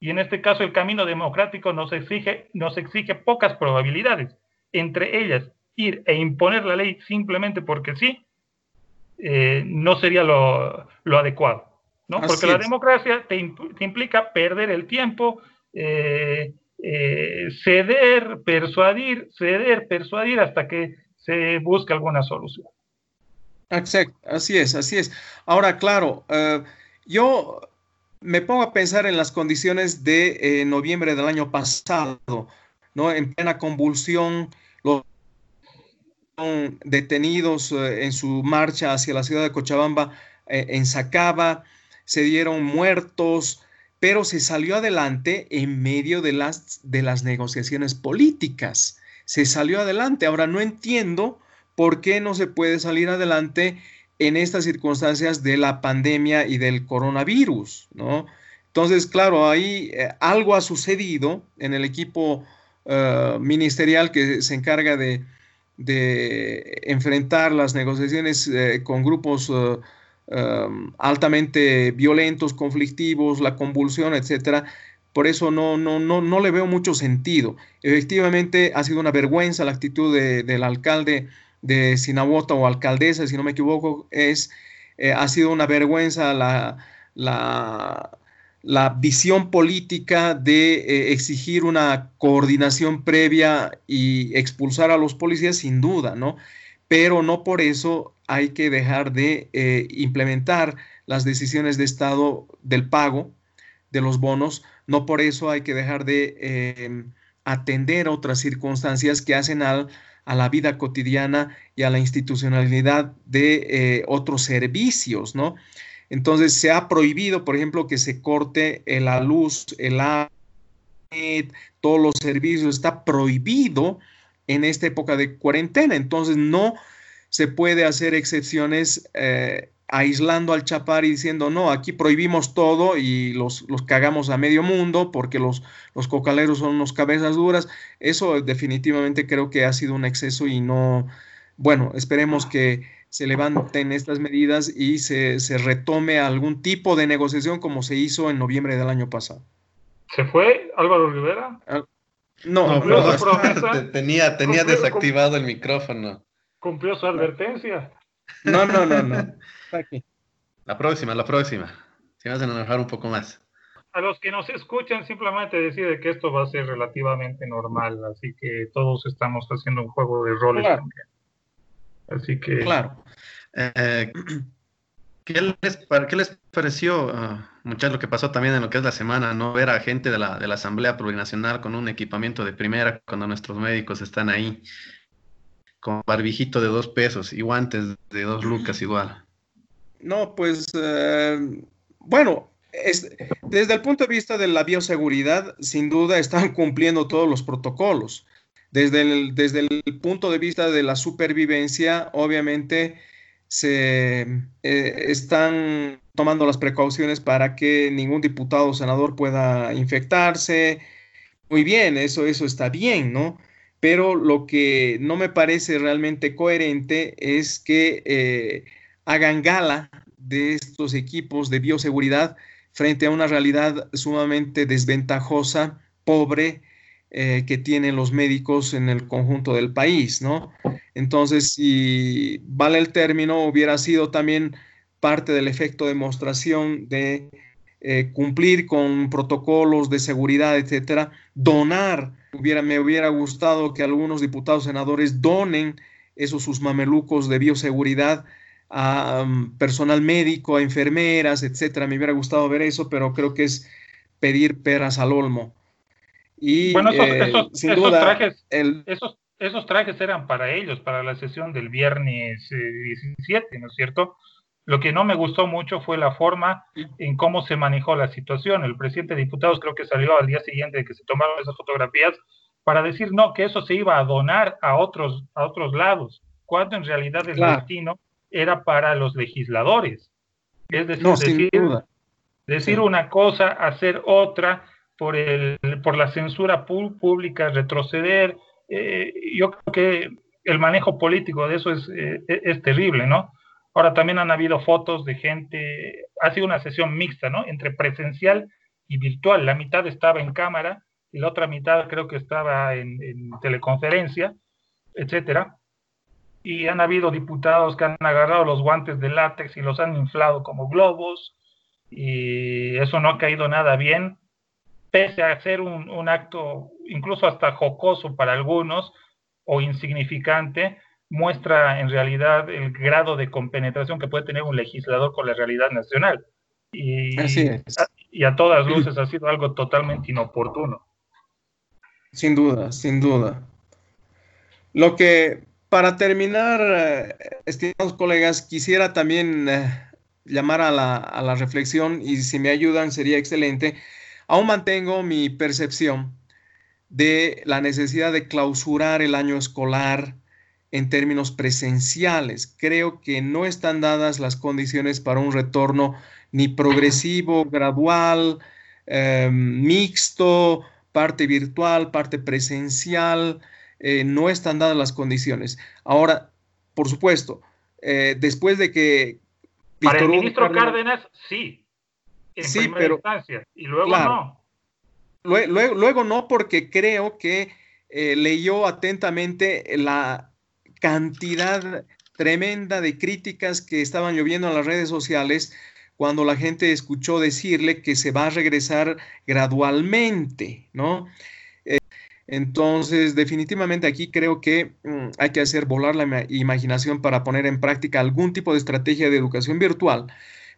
Y en este caso el camino democrático nos exige, nos exige pocas probabilidades. Entre ellas, ir e imponer la ley simplemente porque sí, eh, no sería lo, adecuado. ¿no? Porque la democracia te, implica perder el tiempo, eh, eh, ceder, persuadir, ceder, persuadir hasta que se busque alguna solución. Exacto, así es, así es. Ahora, claro, yo me pongo a pensar en las condiciones de eh, noviembre del año pasado, ¿no? En plena convulsión, los detenidos eh, en su marcha hacia la ciudad de Cochabamba en Sacaba, se dieron muertos, pero se salió adelante en medio de las, de las negociaciones políticas. Se salió adelante. Ahora no entiendo ¿por qué no se puede salir adelante en estas circunstancias de la pandemia y del coronavirus? ¿no? Entonces, claro, ahí eh, algo ha sucedido en el equipo eh, ministerial que se encarga de, enfrentar las negociaciones eh, con grupos um, altamente violentos, conflictivos, la convulsión, etcétera. Por eso no, no, no, no le veo mucho sentido. Efectivamente, ha sido una vergüenza la actitud del alcalde de Sinabota o alcaldesa, si no me equivoco, es, eh, ha sido una vergüenza la, la, visión política de eh, exigir una coordinación previa y expulsar a los policías, sin duda, ¿no? Pero no por eso hay que dejar de eh, implementar las decisiones de Estado del pago de los bonos, no por eso hay que dejar de atender otras circunstancias que hacen al a la vida cotidiana y a la institucionalidad de eh, otros servicios, ¿no? Entonces se ha prohibido, por ejemplo, que se corte la luz, el agua, todos los servicios, está prohibido en esta época de cuarentena. Entonces no se puede hacer excepciones eh, aislando al chapar y diciendo, no, aquí prohibimos todo y los, los cagamos a medio mundo porque los, los cocaleros son unos cabezas duras. Eso definitivamente creo que ha sido un exceso y no, bueno, esperemos que se levanten estas medidas y se, se retome algún tipo de negociación como se hizo en noviembre del año pasado. ¿Se fue Álvaro Rivera? no, no, tenía, tenía desactivado el micrófono. Cumplió su advertencia. No, no, no, no. La próxima, la próxima. Si vas a enojar un poco más. A los que nos escuchan, simplemente decir que esto va a ser relativamente normal, así que todos estamos haciendo un juego de roles también. Así que. Claro. Eh, ¿qué, les, ¿Qué les pareció, uh, muchachos, lo que pasó también en lo que es la semana, no ver a gente de la, de la Asamblea Plurinacional con un equipamiento de primera cuando nuestros médicos están ahí? con barbijito de dos pesos y guantes de dos lucas igual. No, pues eh, bueno, desde el punto de vista de la bioseguridad, sin duda están cumpliendo todos los protocolos. Desde el, desde el punto de vista de la supervivencia, obviamente se eh, están tomando las precauciones para que ningún diputado o senador pueda infectarse. Muy bien, eso, eso está bien, ¿no? Pero lo que no me parece realmente coherente es que eh, hagan gala de estos equipos de bioseguridad frente a una realidad sumamente desventajosa, pobre, eh, que tienen los médicos en el conjunto del país, ¿no? Entonces, si vale el término, hubiera sido también parte del efecto de demostración de eh, cumplir con protocolos de seguridad, etcétera, donar. Hubiera, me hubiera gustado que algunos diputados senadores donen esos sus mamelucos de bioseguridad a um, personal médico, a enfermeras, etcétera. Me hubiera gustado ver eso, pero creo que es pedir peras al olmo. Y bueno, esos, eh, trajes, esos, trajes eran para ellos, para la sesión del viernes 17, eh, ¿no es cierto? Lo que no me gustó mucho fue la forma en cómo se manejó la situación. El presidente de diputados creo que salió al día siguiente de que se tomaron esas fotografías para decir no, que eso se iba a donar a otros, a otros lados, cuando en realidad el destino era para los legisladores. Es decir, decir, una cosa, hacer otra, por, el, por la censura pública, retroceder. Eh, yo creo que el manejo político de eso es, eh, es terrible, ¿no? Ahora también han habido fotos de gente, ha sido una sesión mixta, ¿no? Entre presencial y virtual. La mitad estaba en cámara y la otra mitad creo que estaba en, en teleconferencia, etcétera y han habido diputados que han agarrado los guantes de látex y los han inflado como globos y eso no ha caído nada bien, pese a ser un, acto incluso hasta jocoso para algunos o insignificante, muestra en realidad el grado de compenetración que puede tener un legislador con la realidad nacional. Y, y a todas luces ha sido algo totalmente inoportuno. Sin duda, sin duda. Lo que para terminar, eh, estimados colegas, quisiera también eh, llamar a la, reflexión y si me ayudan sería excelente. Aún mantengo mi percepción de la necesidad de clausurar el año escolar en términos presenciales. Creo que no están dadas las condiciones para un retorno ni progresivo, gradual, em, mixto, parte virtual, parte presencial. Eh, no están dadas las condiciones. Ahora, por supuesto, eh, después de que... Para el ministro Cárdenas, sí. Sí, pero... Instancia, y luego no. Luego, no, porque creo que eh, leyó atentamente la cantidad tremenda de críticas que estaban lloviendo en las redes sociales cuando la gente escuchó decirle que se va a regresar gradualmente, ¿no? Entonces, definitivamente aquí creo que mm, hay que hacer volar la imaginación para poner en práctica algún tipo de estrategia de educación virtual,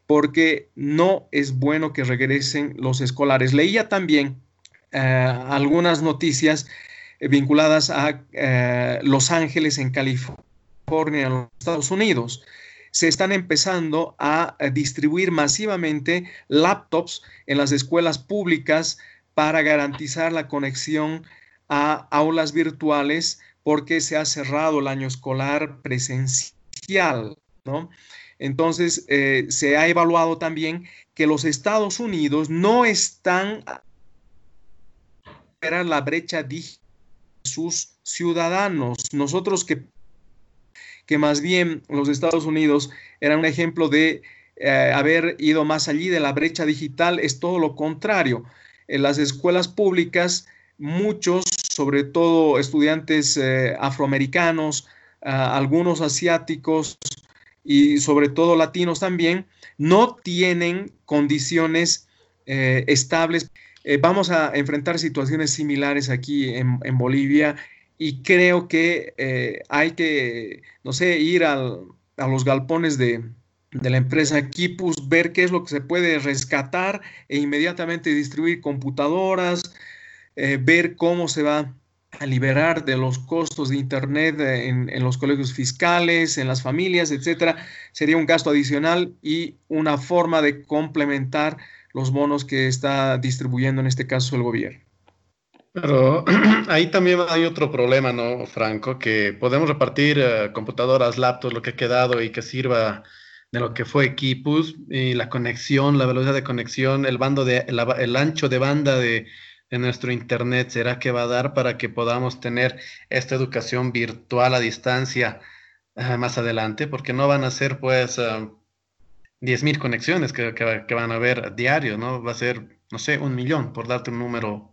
porque no es bueno que regresen los escolares. Leía también eh, algunas noticias eh, vinculadas a eh, Los Ángeles, en California, en los Estados Unidos. Se están empezando a distribuir masivamente laptops en las escuelas públicas para garantizar la conexión a aulas virtuales porque se ha cerrado el año escolar presencial, ¿no? Entonces, eh, se ha evaluado también que los Estados Unidos no están a la brecha de sus ciudadanos. Nosotros que, que más bien los Estados Unidos eran un ejemplo de eh, haber ido más allí de la brecha digital, es todo lo contrario. En las escuelas públicas, muchos sobre todo estudiantes eh, afroamericanos, ah, algunos asiáticos y sobre todo latinos también, no tienen condiciones eh, estables. Eh, vamos a enfrentar situaciones similares aquí en, Bolivia y creo que hay que, no sé, ir a los galpones de, de la empresa Kipus, ver qué es lo que se puede rescatar e inmediatamente distribuir computadoras, eh, ver cómo se va a liberar de los costos de Internet en, en, los colegios fiscales, en las familias, etcétera, sería un gasto adicional y una forma de complementar los bonos que está distribuyendo en este caso el gobierno. Pero ahí también hay otro problema, ¿no, Franco? Que podemos repartir uh, computadoras, laptops, lo que ha quedado y que sirva de lo que fue equipos y la conexión, la velocidad de conexión, el bando de el ancho de banda de, de, nuestro internet, ¿será que va a dar para que podamos tener esta educación virtual a distancia uh, más adelante? Porque no van a ser pues uh, 10.000 conexiones que, que, que, van a haber diario, ¿no? Va a ser, no sé, un millón, por darte un número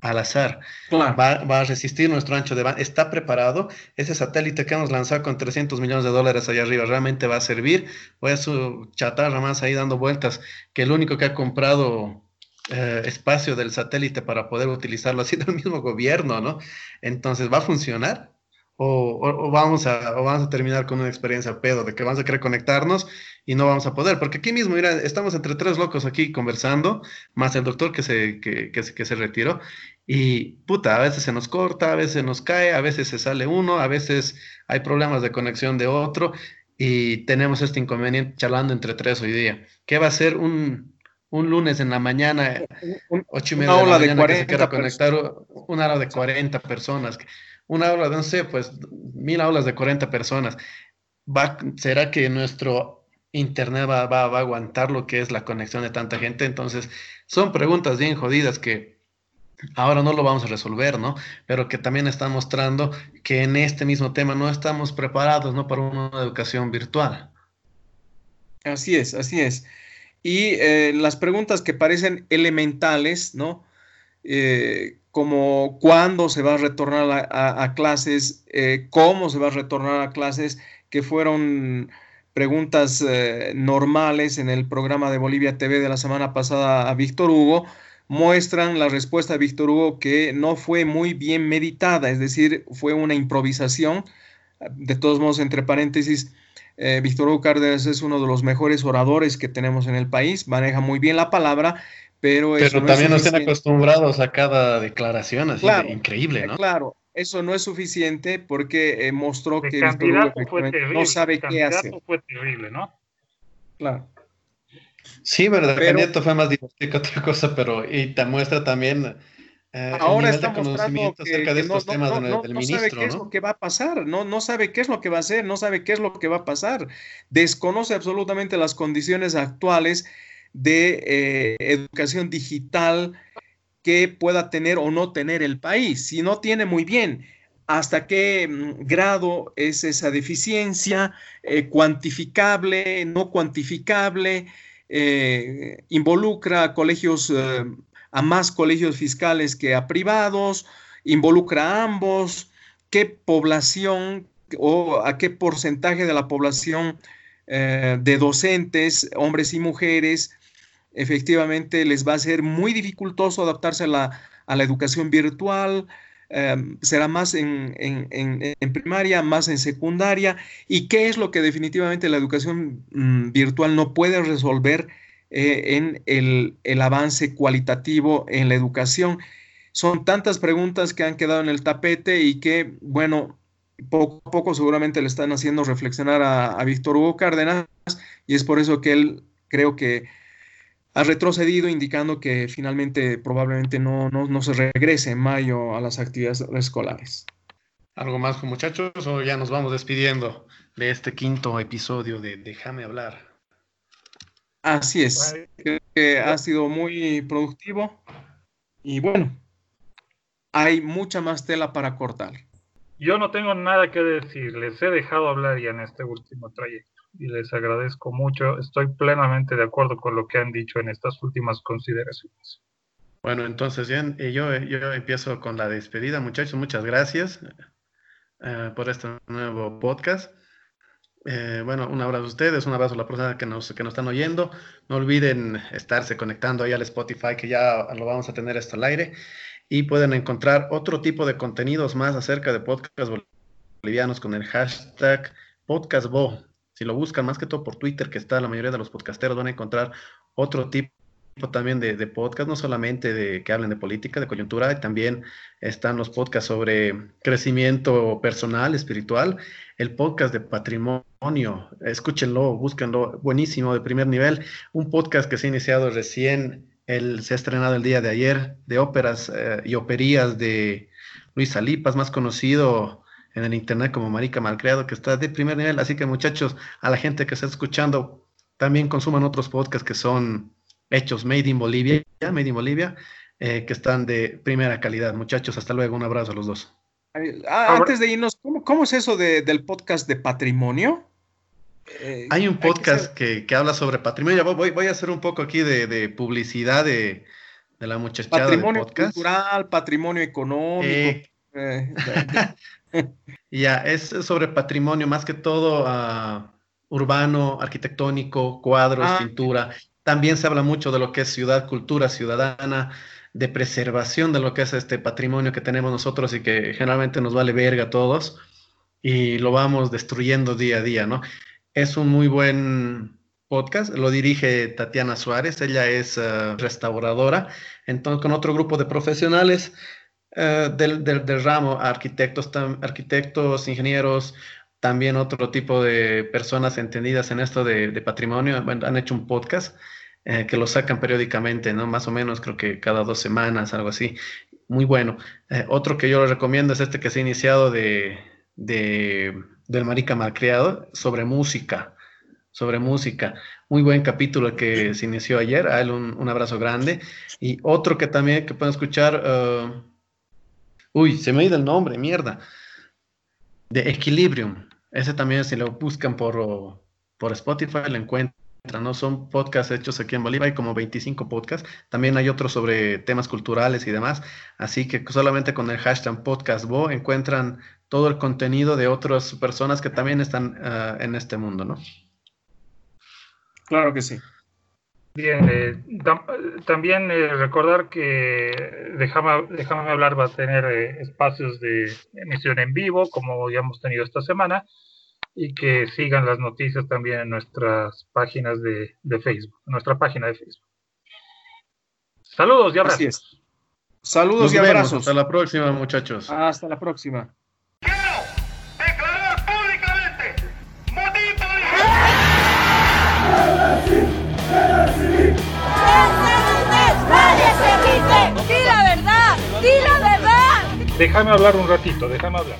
al azar. Claro. Va, va, a resistir nuestro ancho de banda. Está preparado. Ese satélite que hemos lanzado con 300 millones de dólares allá arriba realmente va a servir. Voy a su chatarra más ahí dando vueltas, que el único que ha comprado eh, espacio del satélite para poder utilizarlo ha sido el mismo gobierno, ¿no? Entonces, ¿va a funcionar? O, o, o, vamos a, o vamos a terminar con una experiencia pedo de que vamos a querer conectarnos y no vamos a poder, porque aquí mismo, mira, estamos entre tres locos aquí conversando, más el doctor que se, que, que, que se retiró, y puta, a veces se nos corta, a veces se nos cae, a veces se sale uno, a veces hay problemas de conexión de otro, y tenemos este inconveniente charlando entre tres hoy día. ¿Qué va a ser un, un lunes en la mañana, ocho y media de la mañana, de que se quiera conectar una hora de 40 personas? una aula de, no sé, pues mil aulas de 40 personas. Va, ¿Será que nuestro Internet va, va, va, a aguantar lo que es la conexión de tanta gente? Entonces, son preguntas bien jodidas que ahora no lo vamos a resolver, ¿no? Pero que también están mostrando que en este mismo tema no estamos preparados, ¿no? Para una educación virtual. Así es, así es. Y eh, las preguntas que parecen elementales, ¿no? Eh, como cuándo se va a retornar a, a, clases, eh, cómo se va a retornar a clases, que fueron preguntas normales en el programa de Bolivia TV de la semana pasada a Víctor Hugo, muestran la respuesta de Víctor Hugo que no fue muy bien meditada, es decir, fue una improvisación. De todos modos, entre paréntesis, eh, Víctor Hugo Cárdenas es uno de los mejores oradores que tenemos en el país, maneja muy bien la palabra pero, pero no también nos están acostumbrados a cada declaración, así claro, de increíble, ¿no? Claro, eso no es suficiente porque eh, mostró el que Víctor Hugo no sabe qué hacer. fue terrible, ¿no? Claro. Sí, pero de repente fue más divertido que otra cosa, pero y te muestra también eh, ahora está mostrando que, acerca de estos no, temas no, no, del no ministro, sabe qué es lo que va a pasar, no, no sabe qué es lo que va a hacer, no sabe qué es lo que va a pasar, desconoce absolutamente las condiciones actuales de eh, educación digital que pueda tener o no tener el país. Si no tiene muy bien, hasta qué mm, grado es esa deficiencia, eh, cuantificable, no cuantificable, eh, involucra colegios, a más colegios fiscales que a privados, involucra a ambos, qué población o a qué porcentaje de la población eh, de docentes, hombres y mujeres, efectivamente les va a ser muy dificultoso adaptarse a la, a la educación virtual, eh, será más en, en, en, primaria, más en secundaria, y qué es lo que definitivamente la educación mmm, virtual no puede resolver eh, en el, el, avance cualitativo en la educación. Son tantas preguntas que han quedado en el tapete y que, bueno, poco a poco seguramente le están haciendo reflexionar a, Víctor Hugo Cárdenas, y es por eso que él creo que ha retrocedido, indicando que finalmente probablemente no, no, no, se regrese en mayo a las actividades escolares. ¿Algo más, muchachos? ¿O ya nos vamos despidiendo de este quinto episodio de Déjame hablar? Así es. Creo que ha sido muy productivo. Y bueno, hay mucha más tela para cortar. Yo no tengo nada que decir. Les he dejado hablar ya en este último trayecto y les agradezco mucho. Estoy plenamente de acuerdo con lo que han dicho en estas últimas consideraciones. Bueno, entonces yo, yo, yo empiezo con la despedida, muchachos. Muchas gracias uh, por este nuevo podcast. Eh, bueno, un abrazo a ustedes, un abrazo a la persona que nos, que nos están oyendo. No olviden estarse conectando ahí al Spotify, que ya lo vamos a tener esto al aire. Y pueden encontrar otro tipo de contenidos más acerca de podcasts bolivianos con el hashtag podcastbo. Si lo buscan más que todo por Twitter, que está la mayoría de los podcasteros, van a encontrar otro tipo también de, de, podcast, no solamente de que hablen de política, de coyuntura, también están los podcasts sobre crecimiento personal, espiritual, el podcast de patrimonio, escúchenlo, búsquenlo, buenísimo, de primer nivel, un podcast que se ha iniciado recién, el, se ha estrenado el día de ayer, de óperas eh, y operías de Luis Alipas, más conocido en el internet como Marica Malcreado, que está de primer nivel, así que muchachos, a la gente que está escuchando, también consuman otros podcasts que son hechos made in Bolivia, made in Bolivia, eh, que están de primera calidad. Muchachos, hasta luego, un abrazo a los dos. Ah, antes de irnos, ¿cómo, es eso del podcast de patrimonio? Eh, Hay un podcast que, habla sobre patrimonio. Voy, voy, a hacer un poco aquí de, publicidad de, la muchachada patrimonio cultural, patrimonio económico. Eh, ya, es sobre patrimonio, más que todo uh, urbano, arquitectónico, cuadros, ah, pintura. También se habla mucho de lo que es ciudad, cultura ciudadana, de preservación de lo que es este patrimonio que tenemos nosotros y que generalmente nos vale verga a todos y lo vamos destruyendo día a día, ¿no? Es un muy buen podcast, lo dirige Tatiana Suárez, ella es eh, restauradora, entonces con otro grupo de profesionales eh, del, del, ramo, arquitectos, arquitectos, ingenieros, también otro tipo de personas entendidas en esto de, patrimonio, han hecho un podcast eh, que lo sacan periódicamente, ¿no? Más o menos, creo que cada dos semanas, algo así. Muy bueno. Eh, otro que yo les recomiendo es este que se ha iniciado de, de, del Marica Malcriado sobre música. Sobre música. Muy buen capítulo que se inició ayer. A él un, abrazo grande. Y otro que también que pueden escuchar. Uh, uy, se me ha ido el nombre, mierda. De Equilibrium. Ese también, si lo buscan por, por Spotify, lo encuentran ¿no? Son podcasts hechos aquí en Bolivia, hay como 25 podcasts. También hay otros sobre temas culturales y demás. Así que solamente con el hashtag podcastbo encuentran todo el contenido de otras personas que también están ah, en este mundo, ¿no? Claro que sí. Bien, eh, también eh, recordar que déjame, déjame hablar va a tener eh, espacios de emisión en vivo, como ya hemos tenido esta semana y que sigan las noticias también en nuestras páginas de, Facebook, en nuestra página de Facebook. Saludos y abrazos. Saludos y abrazos. Hasta la próxima, muchachos. Hasta la próxima. Déjame hablar un ratito, déjame hablar.